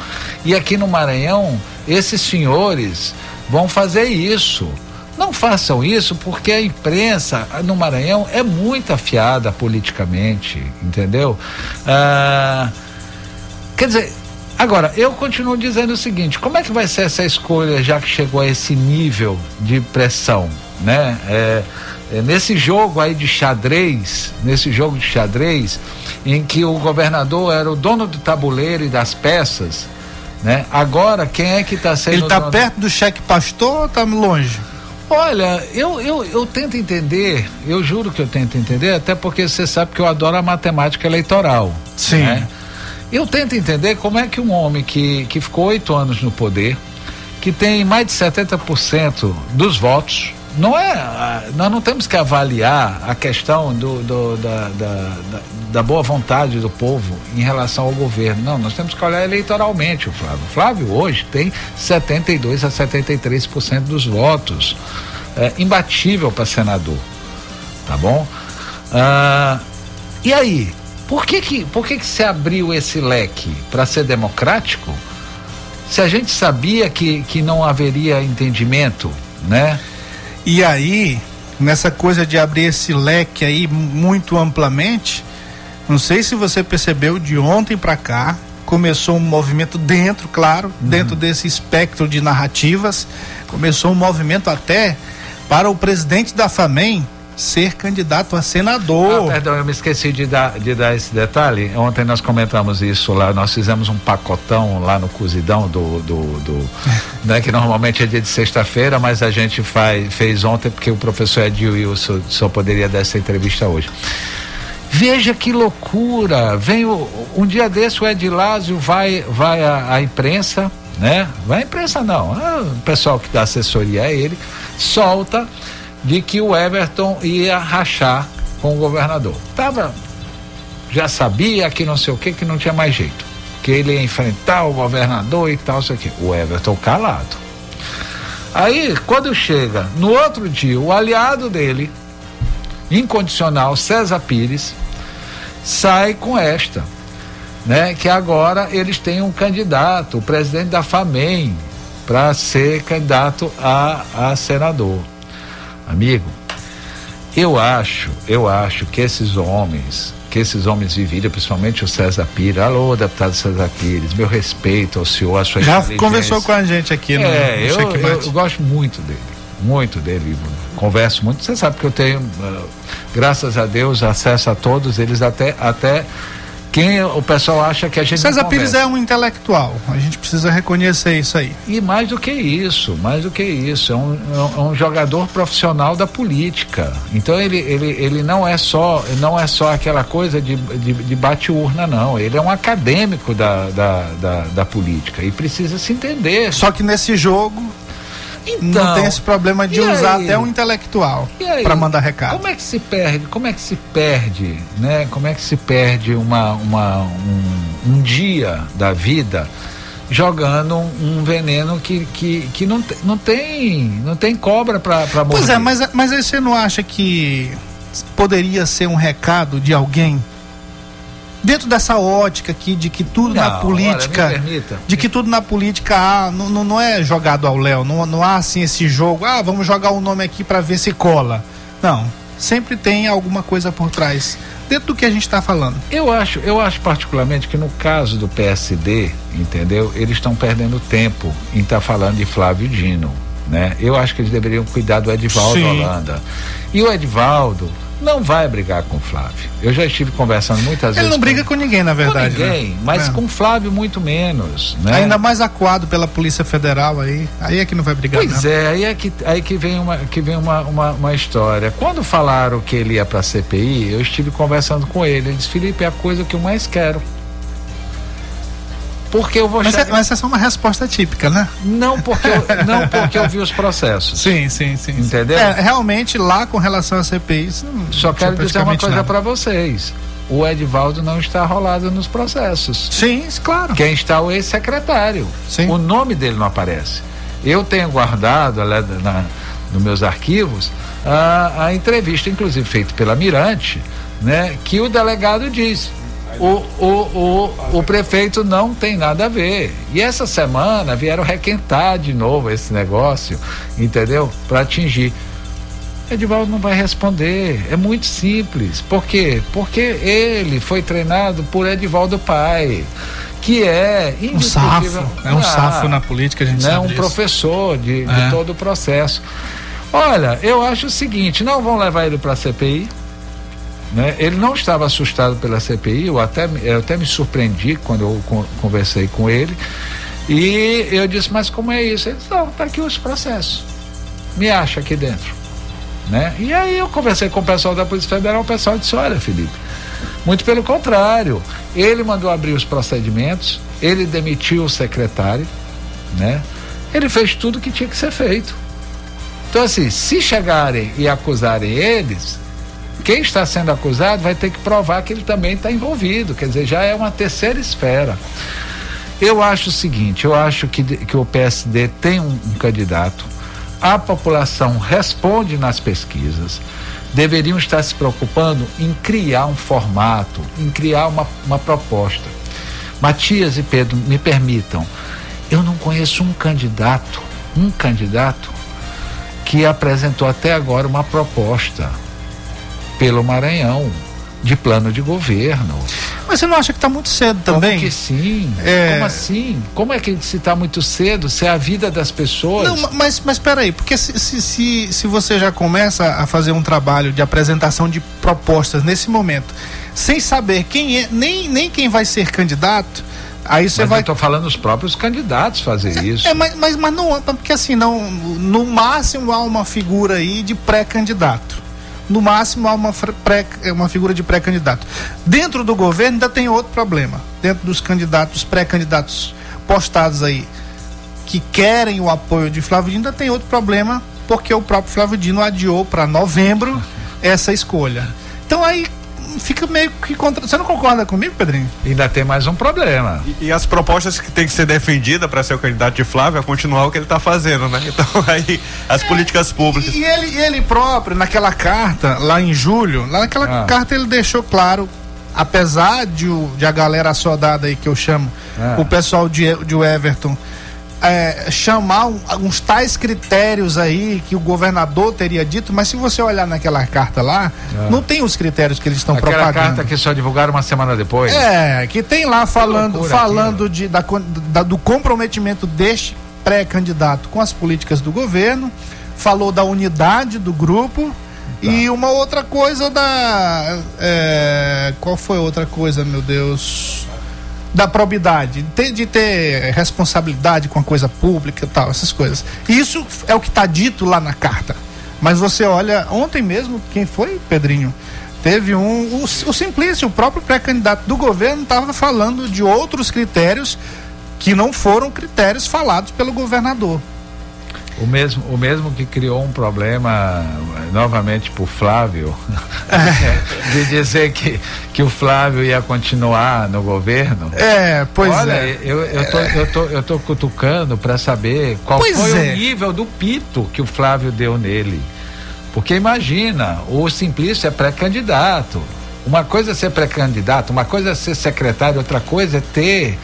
Speaker 7: e aqui no Maranhão esses senhores vão fazer isso. Não façam isso porque a imprensa no Maranhão é muito afiada politicamente, entendeu? Ah, Quer dizer, agora, eu continuo dizendo o seguinte: como é que vai ser essa escolha já que chegou a esse nível de pressão, né? É, é, nesse jogo aí de xadrez, nesse jogo de xadrez, em que o governador era o dono do tabuleiro e das peças, né? Agora, quem é que está sendo
Speaker 1: Ele tá
Speaker 7: dono-
Speaker 1: perto do cheque pastor ou tá longe?
Speaker 7: Olha, eu, eu, eu tento entender, eu juro que eu tento entender, até porque você sabe que eu adoro a matemática eleitoral.
Speaker 1: Sim.
Speaker 7: né? Eu tento entender como é que um homem que, que ficou oito anos no poder, que tem mais de 70% dos votos, não é. ah, Nós não temos que avaliar a questão do, do- da, da, da- da boa vontade do povo em relação ao governo. Não, nós temos que olhar eleitoralmente o Flávio. O Flávio hoje tem 72 a 73% dos votos. É imbatível para senador. Tá bom? Ah, e aí? Por que que, por que que se abriu esse leque? Para ser democrático? Se a gente sabia que, que não haveria entendimento, né?
Speaker 1: E aí, nessa coisa de abrir esse leque aí muito amplamente, não sei se você percebeu de ontem para cá, começou um movimento dentro, claro, dentro desse espectro de narrativas, começou um movimento até para o presidente da FAMEM ser candidato a senador.
Speaker 7: Ah, perdão, eu me esqueci de dar, de dar esse detalhe. Ontem nós comentamos isso lá, nós fizemos um pacotão lá no cozidão do. do, do né, que normalmente é dia de sexta-feira, mas a gente faz, fez ontem porque o professor Edil Wilson só poderia dar essa entrevista hoje. Veja que loucura! Vem o, um dia desse o Edilásio vai, vai à, à imprensa, né? Vai à imprensa não, ah, o pessoal que dá assessoria a ele, solta de que o Everton ia rachar com o governador. Tava, já sabia que não sei o que, que não tinha mais jeito. Que ele ia enfrentar o governador e tal, sei o. O Everton calado. Aí, quando chega, no outro dia, o aliado dele, incondicional, César Pires, sai com esta, né? Que agora eles têm um candidato, o presidente da FAMEM, para ser candidato a, a senador. Amigo, eu acho, eu acho que esses homens, que esses homens vividos, principalmente o César Pires, alô, deputado César Pires, meu respeito ao senhor, a sua
Speaker 1: Já conversou com a gente aqui no,
Speaker 7: É, eu, eu gosto muito dele. Muito dele, converso muito. Você sabe que eu tenho, uh, graças a Deus, acesso a todos eles até até quem o pessoal acha que a gente
Speaker 1: César Pires é um intelectual, a gente precisa reconhecer isso aí.
Speaker 7: E mais do que isso, mais do que isso, é um, é um jogador profissional da política. Então ele, ele, ele não é só não é só aquela coisa de, de, de bate-urna, não. Ele é um acadêmico da, da, da, da política e precisa se entender.
Speaker 1: Só que nesse jogo
Speaker 7: Então,
Speaker 1: não tem esse problema de usar
Speaker 7: aí?
Speaker 1: até um intelectual para mandar recado.
Speaker 7: Como é que se perde? Como é que se perde, né? Como é que se perde uma, uma um, um dia da vida jogando um, um veneno que, que, que não, não tem não tem cobra para morrer?
Speaker 1: Pois é, mas, mas aí você não acha que poderia ser um recado de alguém dentro dessa ótica aqui de que tudo na
Speaker 7: Não,
Speaker 1: política
Speaker 7: olha,
Speaker 1: de que tudo na política ah, não, não, não é jogado ao léu não, não há assim esse jogo ah vamos jogar o nome aqui para ver se cola não sempre tem alguma coisa por trás dentro do que a gente está falando
Speaker 7: Eu acho, eu acho particularmente que no caso do PSD, entendeu? Eles estão perdendo tempo em estar falando de Flávio Dino, né? Eu acho que eles deveriam cuidar do Edivaldo
Speaker 1: Sim.
Speaker 7: Holanda. E o Edivaldo não vai brigar com o Flávio. Eu já estive conversando muitas
Speaker 1: ele
Speaker 7: vezes.
Speaker 1: não briga com ninguém na verdade
Speaker 7: com ninguém,
Speaker 1: né?
Speaker 7: mas
Speaker 1: É.
Speaker 7: com o Flávio muito menos, né?
Speaker 1: ainda mais acuado pela polícia federal aí aí é que não vai brigar
Speaker 7: Pois
Speaker 1: não.
Speaker 7: é, aí é que, aí que vem, uma, que vem uma, uma, uma história. Quando falaram que ele ia para a CPI, eu estive conversando com ele. Ele disse, Felipe, é a coisa que eu mais quero. Porque eu vou
Speaker 1: mas, é,
Speaker 7: chegar-
Speaker 1: mas essa é uma resposta típica né
Speaker 7: Não porque eu, não porque eu vi os processos.
Speaker 1: Sim, sim, sim.
Speaker 7: Entendeu?
Speaker 1: É, realmente, lá com relação à CPI, não
Speaker 7: Só quero dizer uma coisa para vocês. O Edivaldo não está rolado nos processos.
Speaker 1: Sim, claro.
Speaker 7: Quem está é o ex-secretário. O nome dele não aparece. Eu tenho guardado ali na, nos meus arquivos a, a entrevista, inclusive feita pela Mirante, né, que o delegado diz. O, o, o, o prefeito não tem nada a ver. E essa semana vieram requentar de novo esse negócio, entendeu? Para atingir. Edivaldo não vai responder. É muito simples. Por quê? Porque ele foi treinado por Edivaldo Pai, que é
Speaker 1: Um safo. É um
Speaker 7: Ah,
Speaker 1: safo na política, a gente
Speaker 7: né,
Speaker 1: sabe
Speaker 7: um
Speaker 1: disso.
Speaker 7: professor de, de
Speaker 1: É.
Speaker 7: todo o processo. Olha, eu acho o seguinte, não vão levar ele para a CPI. Né? Ele não estava assustado pela CPI, eu até, eu até me surpreendi quando eu con- conversei com ele. E eu disse, mas como é isso? Ele disse, não, tá aqui os processos. Me acha aqui dentro. Né? E aí eu conversei com o pessoal da Polícia Federal, o pessoal disse, olha, Felipe, muito pelo contrário, ele mandou abrir os procedimentos, ele demitiu o secretário, né? Ele fez tudo que tinha que ser feito. Então, assim, se chegarem e acusarem eles, quem está sendo acusado vai ter que provar que ele também está envolvido. Quer dizer, já é uma terceira esfera. Eu acho o seguinte: eu acho que, que o PSD tem um, um candidato, a população responde nas pesquisas, deveriam estar se preocupando em criar um formato, em criar uma, uma proposta. Matias e Pedro, me permitam, eu não conheço um candidato, um candidato que apresentou até agora uma proposta pelo Maranhão de plano de governo.
Speaker 1: Mas você não acha que está muito cedo também?
Speaker 7: Como que sim?
Speaker 1: É.
Speaker 7: Como assim? Como é que se está muito cedo? Se é a vida das pessoas.
Speaker 1: Não, ma- mas, mas peraí, porque se, se, se, se você já começa a fazer um trabalho de apresentação de propostas nesse momento, sem saber quem é, nem, nem quem vai ser candidato, aí você
Speaker 7: Mas
Speaker 1: vai.
Speaker 7: eu estou falando os próprios candidatos fazer isso.
Speaker 1: É, mas, mas, mas não, porque assim, não, no máximo há uma figura aí de pré-candidato. No máximo há uma, pré, é uma figura de pré-candidato. Dentro do governo ainda tem outro problema. Dentro dos candidatos, pré-candidatos postados aí, que querem o apoio de Flávio Dino, ainda tem outro problema, porque o próprio Flávio Dino adiou para novembro essa escolha. Então aí fica meio que contra. Você não concorda comigo, Pedrinho?
Speaker 7: Ainda tem mais um problema.
Speaker 4: E, e as propostas que tem que ser defendida para ser o candidato de Flávio é continuar o que ele está fazendo, né? Então aí as políticas públicas.
Speaker 1: E ele, ele próprio, naquela carta, lá em julho, lá naquela
Speaker 7: Ah.
Speaker 1: carta ele deixou claro, apesar de, o- de a galera assodada aí que eu chamo,
Speaker 7: Ah.
Speaker 1: o pessoal de, de Everton, é, chamar um- uns tais critérios aí que o governador teria dito, mas se você olhar naquela carta lá, não tem os critérios que eles estão
Speaker 7: Ah. Aquela
Speaker 1: propagando.
Speaker 7: carta que só divulgaram uma semana depois.
Speaker 1: É, que tem lá falando, falando de, da, da- do comprometimento deste pré-candidato com as políticas do governo, falou da unidade do grupo. E uma outra coisa da. é, qual foi outra coisa, meu Deus? Da probidade, de, ter responsabilidade com a coisa pública e tal, essas coisas. Isso é o que está dito lá na carta. Mas você olha, ontem mesmo, quem foi, Pedrinho? Teve um. O, o Simplício, o próprio pré-candidato do governo, estava falando de outros critérios que não foram critérios falados pelo governador.
Speaker 7: O mesmo, o mesmo que criou um problema eh, novamente pro Flávio, de dizer que, que o Flávio ia continuar no governo.
Speaker 1: É, pois
Speaker 7: Olha,
Speaker 1: é.
Speaker 7: eu, eu, tô, eu, tô, eu tô cutucando para saber qual
Speaker 1: Pois
Speaker 7: foi
Speaker 1: é.
Speaker 7: o nível do pito que o Flávio deu nele. Porque imagina, o Simplício é pré-candidato. Uma coisa é ser pré-candidato, uma coisa é ser secretário, outra coisa é ter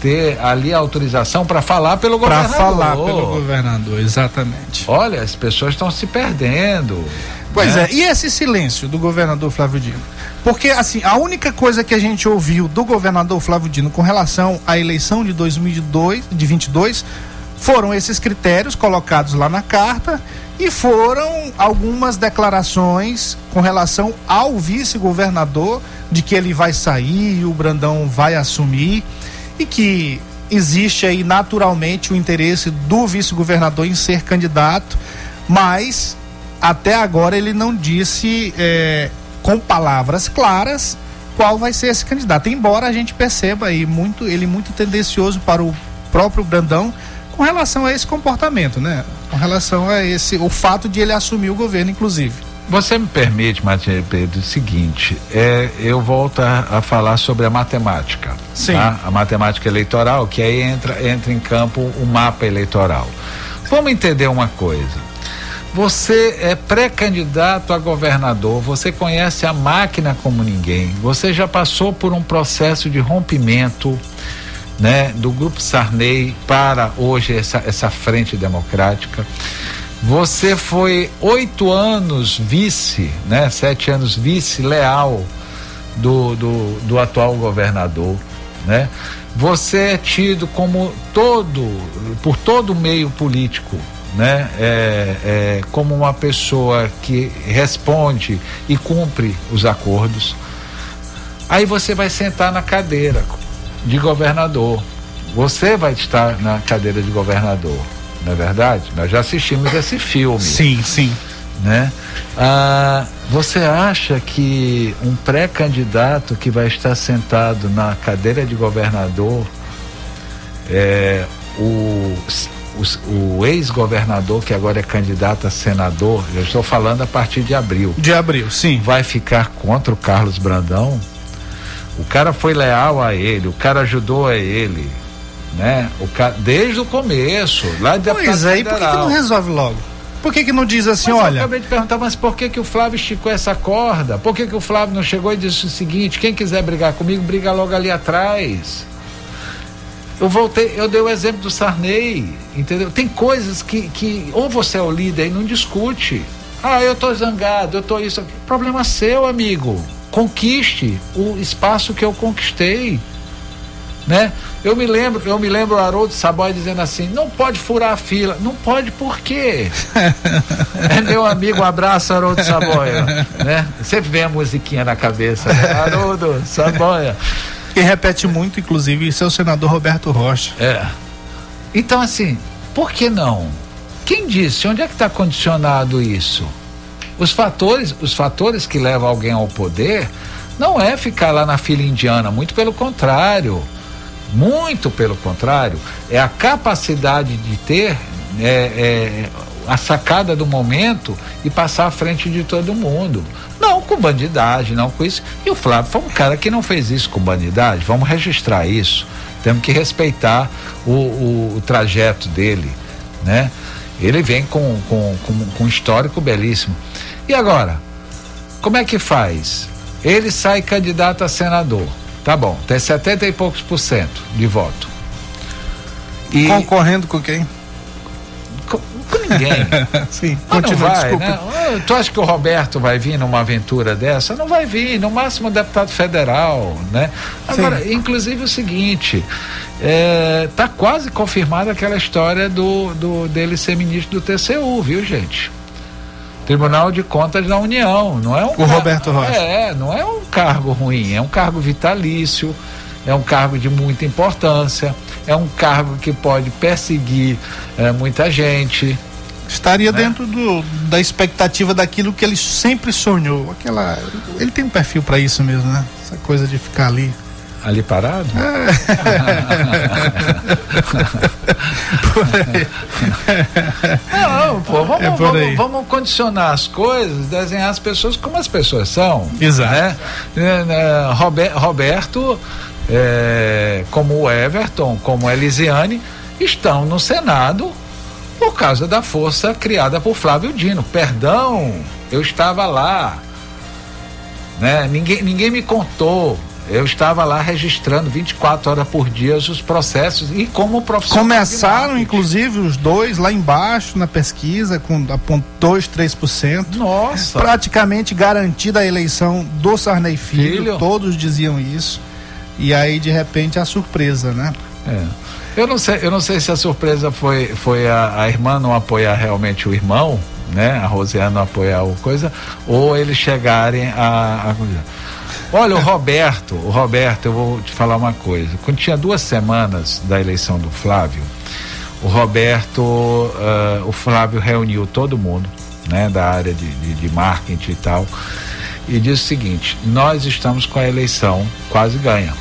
Speaker 7: ter ali a autorização para falar pelo
Speaker 1: Para
Speaker 7: governador.
Speaker 1: falar pelo governador, exatamente.
Speaker 7: Olha, as pessoas estão se perdendo.
Speaker 1: Pois
Speaker 7: né?
Speaker 1: é, e esse silêncio do governador Flávio Dino? Porque, assim, a única coisa que a gente ouviu do governador Flávio Dino com relação à eleição de 2022, de 22, foram esses critérios colocados lá na carta e foram algumas declarações com relação ao vice-governador de que ele vai sair e o Brandão vai assumir e que existe aí naturalmente o interesse do vice-governador em ser candidato, mas até agora ele não disse é, com palavras claras qual vai ser esse candidato. Embora a gente perceba aí muito ele muito tendencioso para o próprio Brandão com relação a esse comportamento, né? Com relação a esse o fato de ele assumir o governo, inclusive.
Speaker 7: Você me permite, Matheus Pedro, o seguinte, é, eu volto a, a falar sobre a matemática.
Speaker 1: Sim.
Speaker 7: tá? A matemática eleitoral, que aí entra, entra em campo o mapa eleitoral. Vamos entender uma coisa. Você é pré-candidato a governador, você conhece a máquina como ninguém, você já passou por um processo de rompimento né, do grupo Sarney para hoje essa, essa frente democrática. Você foi oito anos vice, né? Sete anos vice leal do, do, do atual governador, né? Você é tido como todo, por todo o meio político, né? É, é, como uma pessoa que responde e cumpre os acordos. Aí você vai sentar na cadeira de governador. Você vai estar na cadeira de governador não é verdade? Nós já assistimos esse filme.
Speaker 1: Sim, sim.
Speaker 7: Né? Ah, você acha que um pré-candidato que vai estar sentado na cadeira de governador, é, o, o, o ex-governador que agora é candidato a senador, eu estou falando a partir de abril,
Speaker 1: De abril, sim.
Speaker 7: vai ficar contra o Carlos Brandão? O cara foi leal a ele, o cara ajudou a ele, né? O ca... Desde o começo, lá de
Speaker 1: Pois é, e por que, que não resolve logo? Por que, que não diz assim,
Speaker 7: Mas eu
Speaker 1: olha,
Speaker 7: acabei de perguntar, mas por que, que o Flávio esticou essa corda? Por que, que o Flávio não chegou e disse o seguinte: quem quiser brigar comigo, briga logo ali atrás? Eu voltei, eu dei o exemplo do Sarney, entendeu? Tem coisas que, que ou você é o líder e não discute. Ah, eu tô zangado, eu tô isso. Problema seu, amigo. Conquiste o espaço que eu conquistei. Né? Eu me lembro, eu me lembro o Haroldo Saboy dizendo assim: não pode furar a fila. Não pode por quê? é meu amigo, um abraço, Haroldo Saboia. Né? Sempre vem a musiquinha na cabeça. Né? Haroldo Saboia.
Speaker 1: quem repete muito, inclusive, seu senador Roberto Rocha.
Speaker 7: É. Então, assim, por que não? Quem disse? Onde é que está condicionado isso? Os fatores, os fatores que levam alguém ao poder não é ficar lá na fila indiana, muito pelo contrário. Muito pelo contrário, é a capacidade de ter é, é, a sacada do momento e passar à frente de todo mundo. Não com bandidagem, não com isso. E o Flávio foi um cara que não fez isso com bandidagem. Vamos registrar isso. Temos que respeitar o, o, o trajeto dele, né? Ele vem com, com, com, com um histórico belíssimo. E agora, como é que faz? Ele sai candidato a senador. Tá bom, tem 70 e poucos por cento de voto. E
Speaker 1: Concorrendo com quem?
Speaker 7: com, com Ninguém.
Speaker 1: Sim,
Speaker 7: Mas não
Speaker 1: continua,
Speaker 7: vai,
Speaker 1: desculpa.
Speaker 7: né? Ah, Tu acha que o Roberto vai vir numa aventura dessa? Não vai vir, no máximo deputado federal, né? Agora, inclusive o seguinte, é, tá quase confirmada aquela história do, do dele ser ministro do TCU, viu, gente? Tribunal de Contas da União, não é um
Speaker 1: O Roberto Rocha.
Speaker 7: É, não é um cargo ruim, é um cargo vitalício, é um cargo de muita importância, é um cargo que pode perseguir eh, muita gente,
Speaker 1: Estaria
Speaker 7: Né?
Speaker 1: dentro do, da expectativa daquilo que ele sempre sonhou. Aquela, ele tem um perfil para isso mesmo, né? Essa coisa de ficar ali.
Speaker 7: Ali parado. Não, pô, vamos,
Speaker 1: É
Speaker 7: vamos, vamos condicionar as coisas, desenhar as pessoas como as pessoas são.
Speaker 1: Exato.
Speaker 7: Né? É, Robe- Roberto, é, como o Everton, como a Elisiane, estão no Senado por causa da força criada por Flávio Dino. Perdão, eu estava lá. Né? Ninguém, ninguém me contou. Eu estava lá registrando 24 horas por dia os processos e como profissional.
Speaker 1: Começaram, inclusive, os dois lá embaixo na pesquisa, com apontou 2, 3%.
Speaker 7: Nossa.
Speaker 1: Praticamente garantida a eleição do Sarney Filho,
Speaker 7: Filho.
Speaker 1: todos diziam isso. E aí, de repente, a surpresa, né?
Speaker 7: É. Eu não sei, eu não sei se a surpresa foi, foi a, a irmã não apoiar realmente o irmão, né? A Rosiana não apoiar o coisa, ou eles chegarem a, a. Olha, o Roberto, o Roberto, eu vou te falar uma coisa. Quando tinha duas semanas da eleição do Flávio, o Roberto, ah, o Flávio reuniu todo mundo, né, da área de, de, de marketing e tal, e disse o seguinte: nós estamos com a eleição quase ganha.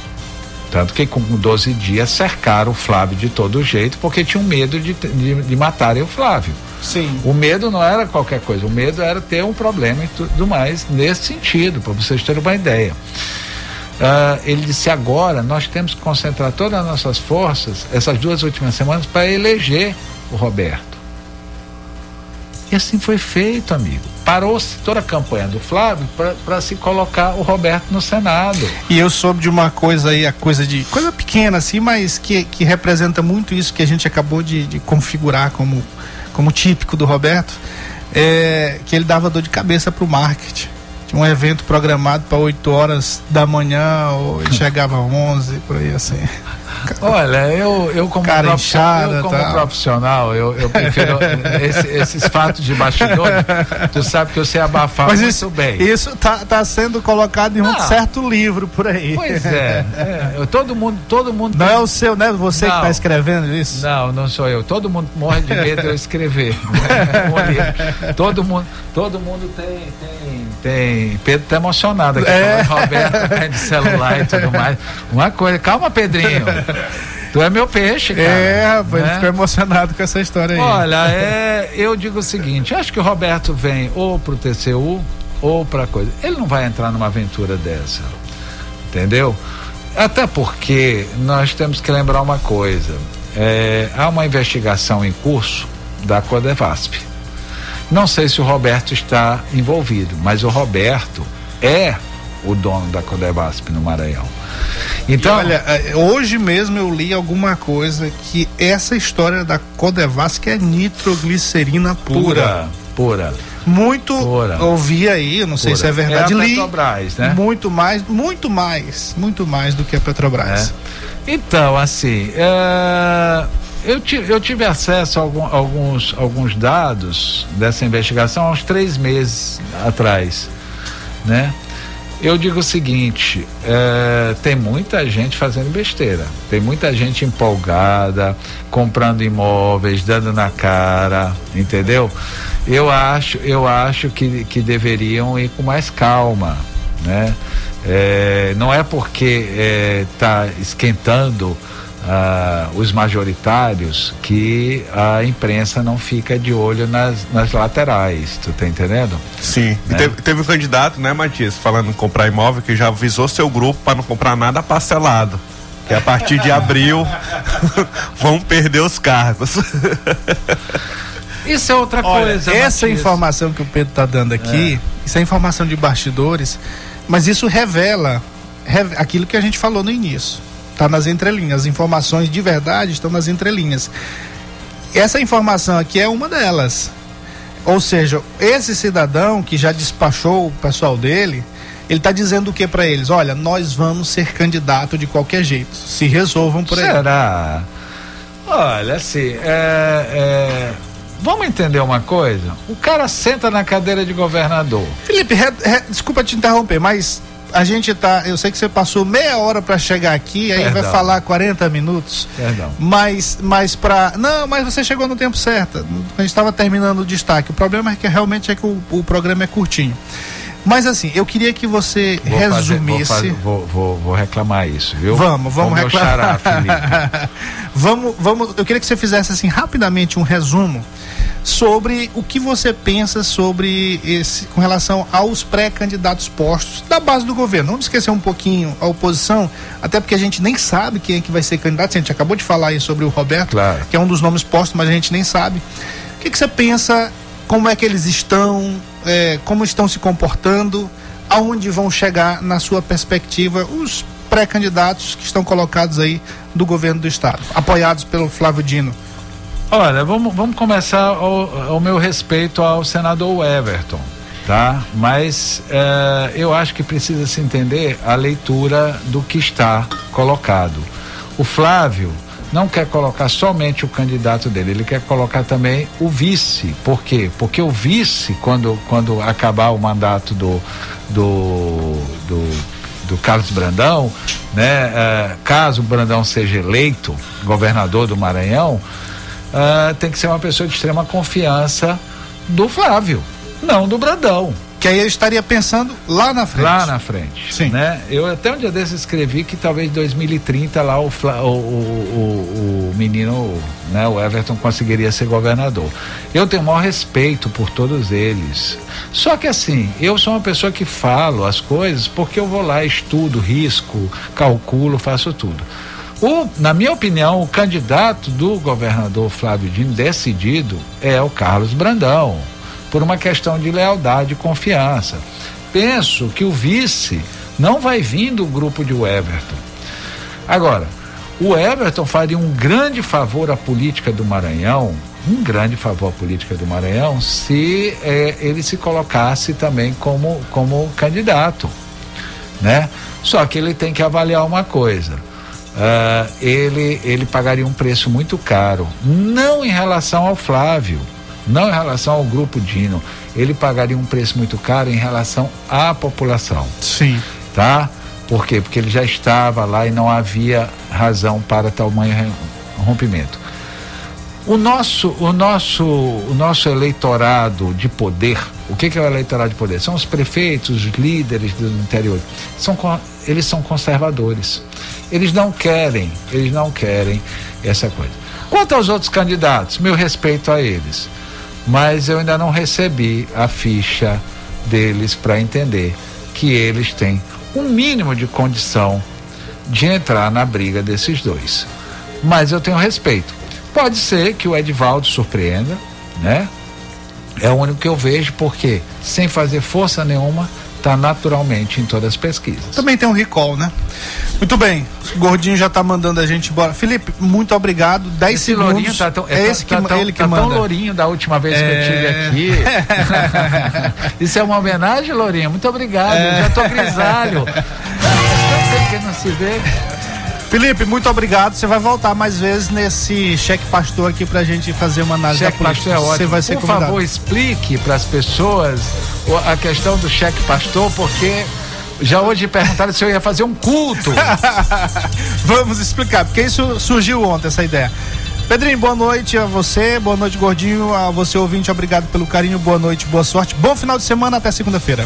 Speaker 7: Tanto que com 12 dias cercaram o Flávio de todo jeito, porque tinham medo de, de, de matarem o Flávio.
Speaker 1: Sim.
Speaker 7: O medo não era qualquer coisa, o medo era ter um problema e tudo mais nesse sentido, para vocês terem uma ideia. Ah, ele disse: agora nós temos que concentrar todas as nossas forças, essas duas últimas semanas, para eleger o Roberto. E assim foi feito, amigo. Parou-se toda a campanha do Flávio para se colocar o Roberto no Senado.
Speaker 1: E eu soube de uma coisa aí, a coisa de. coisa pequena assim, mas que, que representa muito isso que a gente acabou de, de configurar como, como típico do Roberto. É, que ele dava dor de cabeça pro marketing. Tinha um evento programado para 8 horas da manhã, ou ele chegava às 11, por aí assim.
Speaker 7: Olha, eu, eu como,
Speaker 1: Cara
Speaker 7: profissional,
Speaker 1: inchada,
Speaker 7: eu como
Speaker 1: tal.
Speaker 7: profissional, eu, eu prefiro esse- esses fatos de bastidor. Tu sabe que eu sei abafar
Speaker 1: Mas
Speaker 7: muito
Speaker 1: isso,
Speaker 7: bem.
Speaker 1: isso tá, tá sendo colocado em um
Speaker 7: Não.
Speaker 1: certo livro por aí.
Speaker 7: Pois é, é, eu- todo mundo, todo mundo.
Speaker 1: Não
Speaker 7: tem-
Speaker 1: é o seu, né? Você que
Speaker 7: Não.
Speaker 1: tá escrevendo isso?
Speaker 7: Não, não sou eu. Todo mundo morre de medo de eu escrever. Livro. todo mundo, todo mundo tem, tem, tem. Pedro tá emocionado aqui.
Speaker 1: É.
Speaker 7: falando, Roberto tá de celular e tudo mais. Uma coisa, calma, Pedrinho. Tu é meu peixe, cara.
Speaker 1: É, rapaz, ele
Speaker 7: né?
Speaker 1: ficou emocionado com essa história aí.
Speaker 7: Olha, é, eu digo o seguinte, acho que o Roberto vem ou pro TCU ou pra coisa. Ele não vai entrar numa aventura dessa. Entendeu? Até porque nós temos que lembrar uma coisa. é, há uma investigação em curso da Codevasp. Não sei se o Roberto está envolvido, mas o Roberto é o dono da Codevasp no Maranhão. Então,
Speaker 1: Olha, eh, hoje mesmo eu li alguma coisa que essa história da Codevas que é nitroglicerina pura.
Speaker 7: pura, pura.
Speaker 1: Muito
Speaker 7: Pura.
Speaker 1: ouvi aí, eu não sei
Speaker 7: Pura.
Speaker 1: se é verdade.
Speaker 7: É a
Speaker 1: li
Speaker 7: Petrobras, né?
Speaker 1: muito mais, muito mais, muito mais do que a Petrobras.
Speaker 7: É. Então, assim, é, eu, ti- eu tive acesso a algum- alguns, alguns dados dessa investigação há uns três meses atrás, né? Eu digo o seguinte, é, tem muita gente fazendo besteira, tem muita gente empolgada, comprando imóveis, dando na cara, entendeu? Eu acho, eu acho que, que deveriam ir com mais calma, né? É, não é porque está esquentando ah, os majoritários que a imprensa não fica de olho nas, nas laterais, tu tá entendendo?
Speaker 4: Sim. E
Speaker 7: Né?
Speaker 4: teve, teve um candidato, né, Matias, falando em comprar imóvel, que já avisou seu grupo para não comprar nada parcelado. Que a partir de abril vão perder os cargos.
Speaker 7: Isso é outra
Speaker 1: Olha,
Speaker 7: coisa.
Speaker 1: essa
Speaker 7: Matias.
Speaker 1: informação que o Pedro está dando aqui, isso é informação de bastidores, mas isso revela re- aquilo que a gente falou no início. Está nas entrelinhas. As informações de verdade estão nas entrelinhas. Essa informação aqui é uma delas. Ou seja, esse cidadão que já despachou o pessoal dele, ele está dizendo o que para eles? Olha, nós vamos ser candidato de qualquer jeito. Se resolvam por aí.
Speaker 7: Será? Olha, assim, é, é, vamos entender uma coisa? O cara senta na cadeira de governador.
Speaker 1: Felipe, re- re- desculpa te interromper, mas a gente tá. Eu sei que você passou meia hora para chegar aqui, aí vai
Speaker 7: Perdão.
Speaker 1: falar 40 minutos.
Speaker 7: Perdão.
Speaker 1: Mas, mas para não, mas você chegou no tempo certo. A gente estava terminando o destaque. O problema é que realmente é que o, o programa é curtinho. Mas assim, eu queria que você
Speaker 7: Vou fazer-
Speaker 1: resumisse.
Speaker 7: vou, fazer- vou, vou- vou reclamar isso, viu?
Speaker 1: Vamos, vamos reclamar.
Speaker 7: xará,
Speaker 1: vamos, vamos. Eu queria que você fizesse assim rapidamente um resumo sobre o que você pensa sobre esse com relação aos pré-candidatos postos da base do governo. Vamos esquecer um pouquinho a oposição, até porque a gente nem sabe quem é que vai ser candidato. A gente acabou de falar aí sobre o Roberto,
Speaker 7: Claro.
Speaker 1: que é um dos nomes postos, mas a gente nem sabe. O que, que você pensa? Como é que eles estão? é, como estão se comportando? Aonde vão chegar na sua perspectiva os pré-candidatos que estão colocados aí do governo do estado, apoiados pelo Flávio Dino?
Speaker 7: Olha, vamos, vamos começar ao meu respeito ao senador Everton, tá? Mas eh, eu acho que precisa se entender a leitura do que está colocado. O Flávio não quer colocar somente o candidato dele, ele quer colocar também o vice. Por quê? Porque o vice, quando, quando acabar o mandato do, do, do, do Carlos Brandão, né? eh, caso o Brandão seja eleito governador do Maranhão, ah, tem que ser uma pessoa de extrema confiança do Flávio, não do Brandão.
Speaker 1: Que aí ele estaria pensando lá na frente.
Speaker 7: Lá na frente.
Speaker 1: Sim.
Speaker 7: Né? Eu até um dia desses escrevi que talvez em 2030 lá o, o, o, o menino, né, o Everton conseguiria ser governador. Eu tenho o maior respeito por todos eles. Só que assim, eu sou uma pessoa que falo as coisas porque eu vou lá, estudo, risco, calculo, faço tudo. O, na minha opinião, o candidato do governador Flávio Dino decidido é o Carlos Brandão, por uma questão de lealdade e confiança. Penso que o vice não vai vir do grupo de Everton. Agora, o Everton faria um grande favor à política do Maranhão, um grande favor à política do Maranhão, se eh, ele se colocasse também como, como candidato né? Só que ele tem que avaliar uma coisa. Ah, ele, ele pagaria um preço muito caro, não em relação ao Flávio, não em relação ao grupo Dino. Ele pagaria um preço muito caro em relação à população,
Speaker 1: Sim.
Speaker 7: tá? Por quê? Porque ele já estava lá e não havia razão para tamanho rompimento. O nosso, o nosso, o nosso eleitorado de poder, o que, que é o eleitorado de poder? São os prefeitos, os líderes do interior. São, eles são conservadores. Eles não querem, eles não querem essa coisa. Quanto aos outros candidatos, meu respeito a eles. Mas eu ainda não recebi a ficha deles para entender que eles têm um mínimo de condição de entrar na briga desses dois. Mas eu tenho respeito. Pode ser que o Edivaldo surpreenda, né? É o único que eu vejo, porque sem fazer força nenhuma, está naturalmente em todas as pesquisas.
Speaker 1: Também tem um recall, né? Muito bem. O gordinho já tá mandando a gente embora. Felipe, muito obrigado. 10
Speaker 7: Esse
Speaker 1: segundos.
Speaker 7: lourinho tá tão,
Speaker 1: é esse que
Speaker 7: tá, tão-
Speaker 1: ele que
Speaker 7: tá tão
Speaker 1: manda.
Speaker 7: lourinho da última vez que eu
Speaker 1: É.
Speaker 7: tive aqui. Isso é uma homenagem, Lourinho? Muito obrigado.
Speaker 1: É.
Speaker 7: Eu já tô grisalho. Faz tanto tempo que não se vê.
Speaker 1: Felipe, muito obrigado. Você vai voltar mais vezes nesse cheque pastor aqui pra gente fazer uma análise
Speaker 7: Cheque
Speaker 1: da política.
Speaker 7: pastor é ótimo.
Speaker 1: Você vai ser
Speaker 7: Por
Speaker 1: convidado.
Speaker 7: favor, explique para as pessoas a questão do cheque pastor, porque já hoje perguntaram se eu ia fazer um culto.
Speaker 1: Vamos explicar, porque isso surgiu ontem, essa ideia. Pedrinho, boa noite a você, boa noite, Gordinho, a você ouvinte, obrigado pelo carinho, boa noite, boa sorte, bom final de semana, até segunda-feira.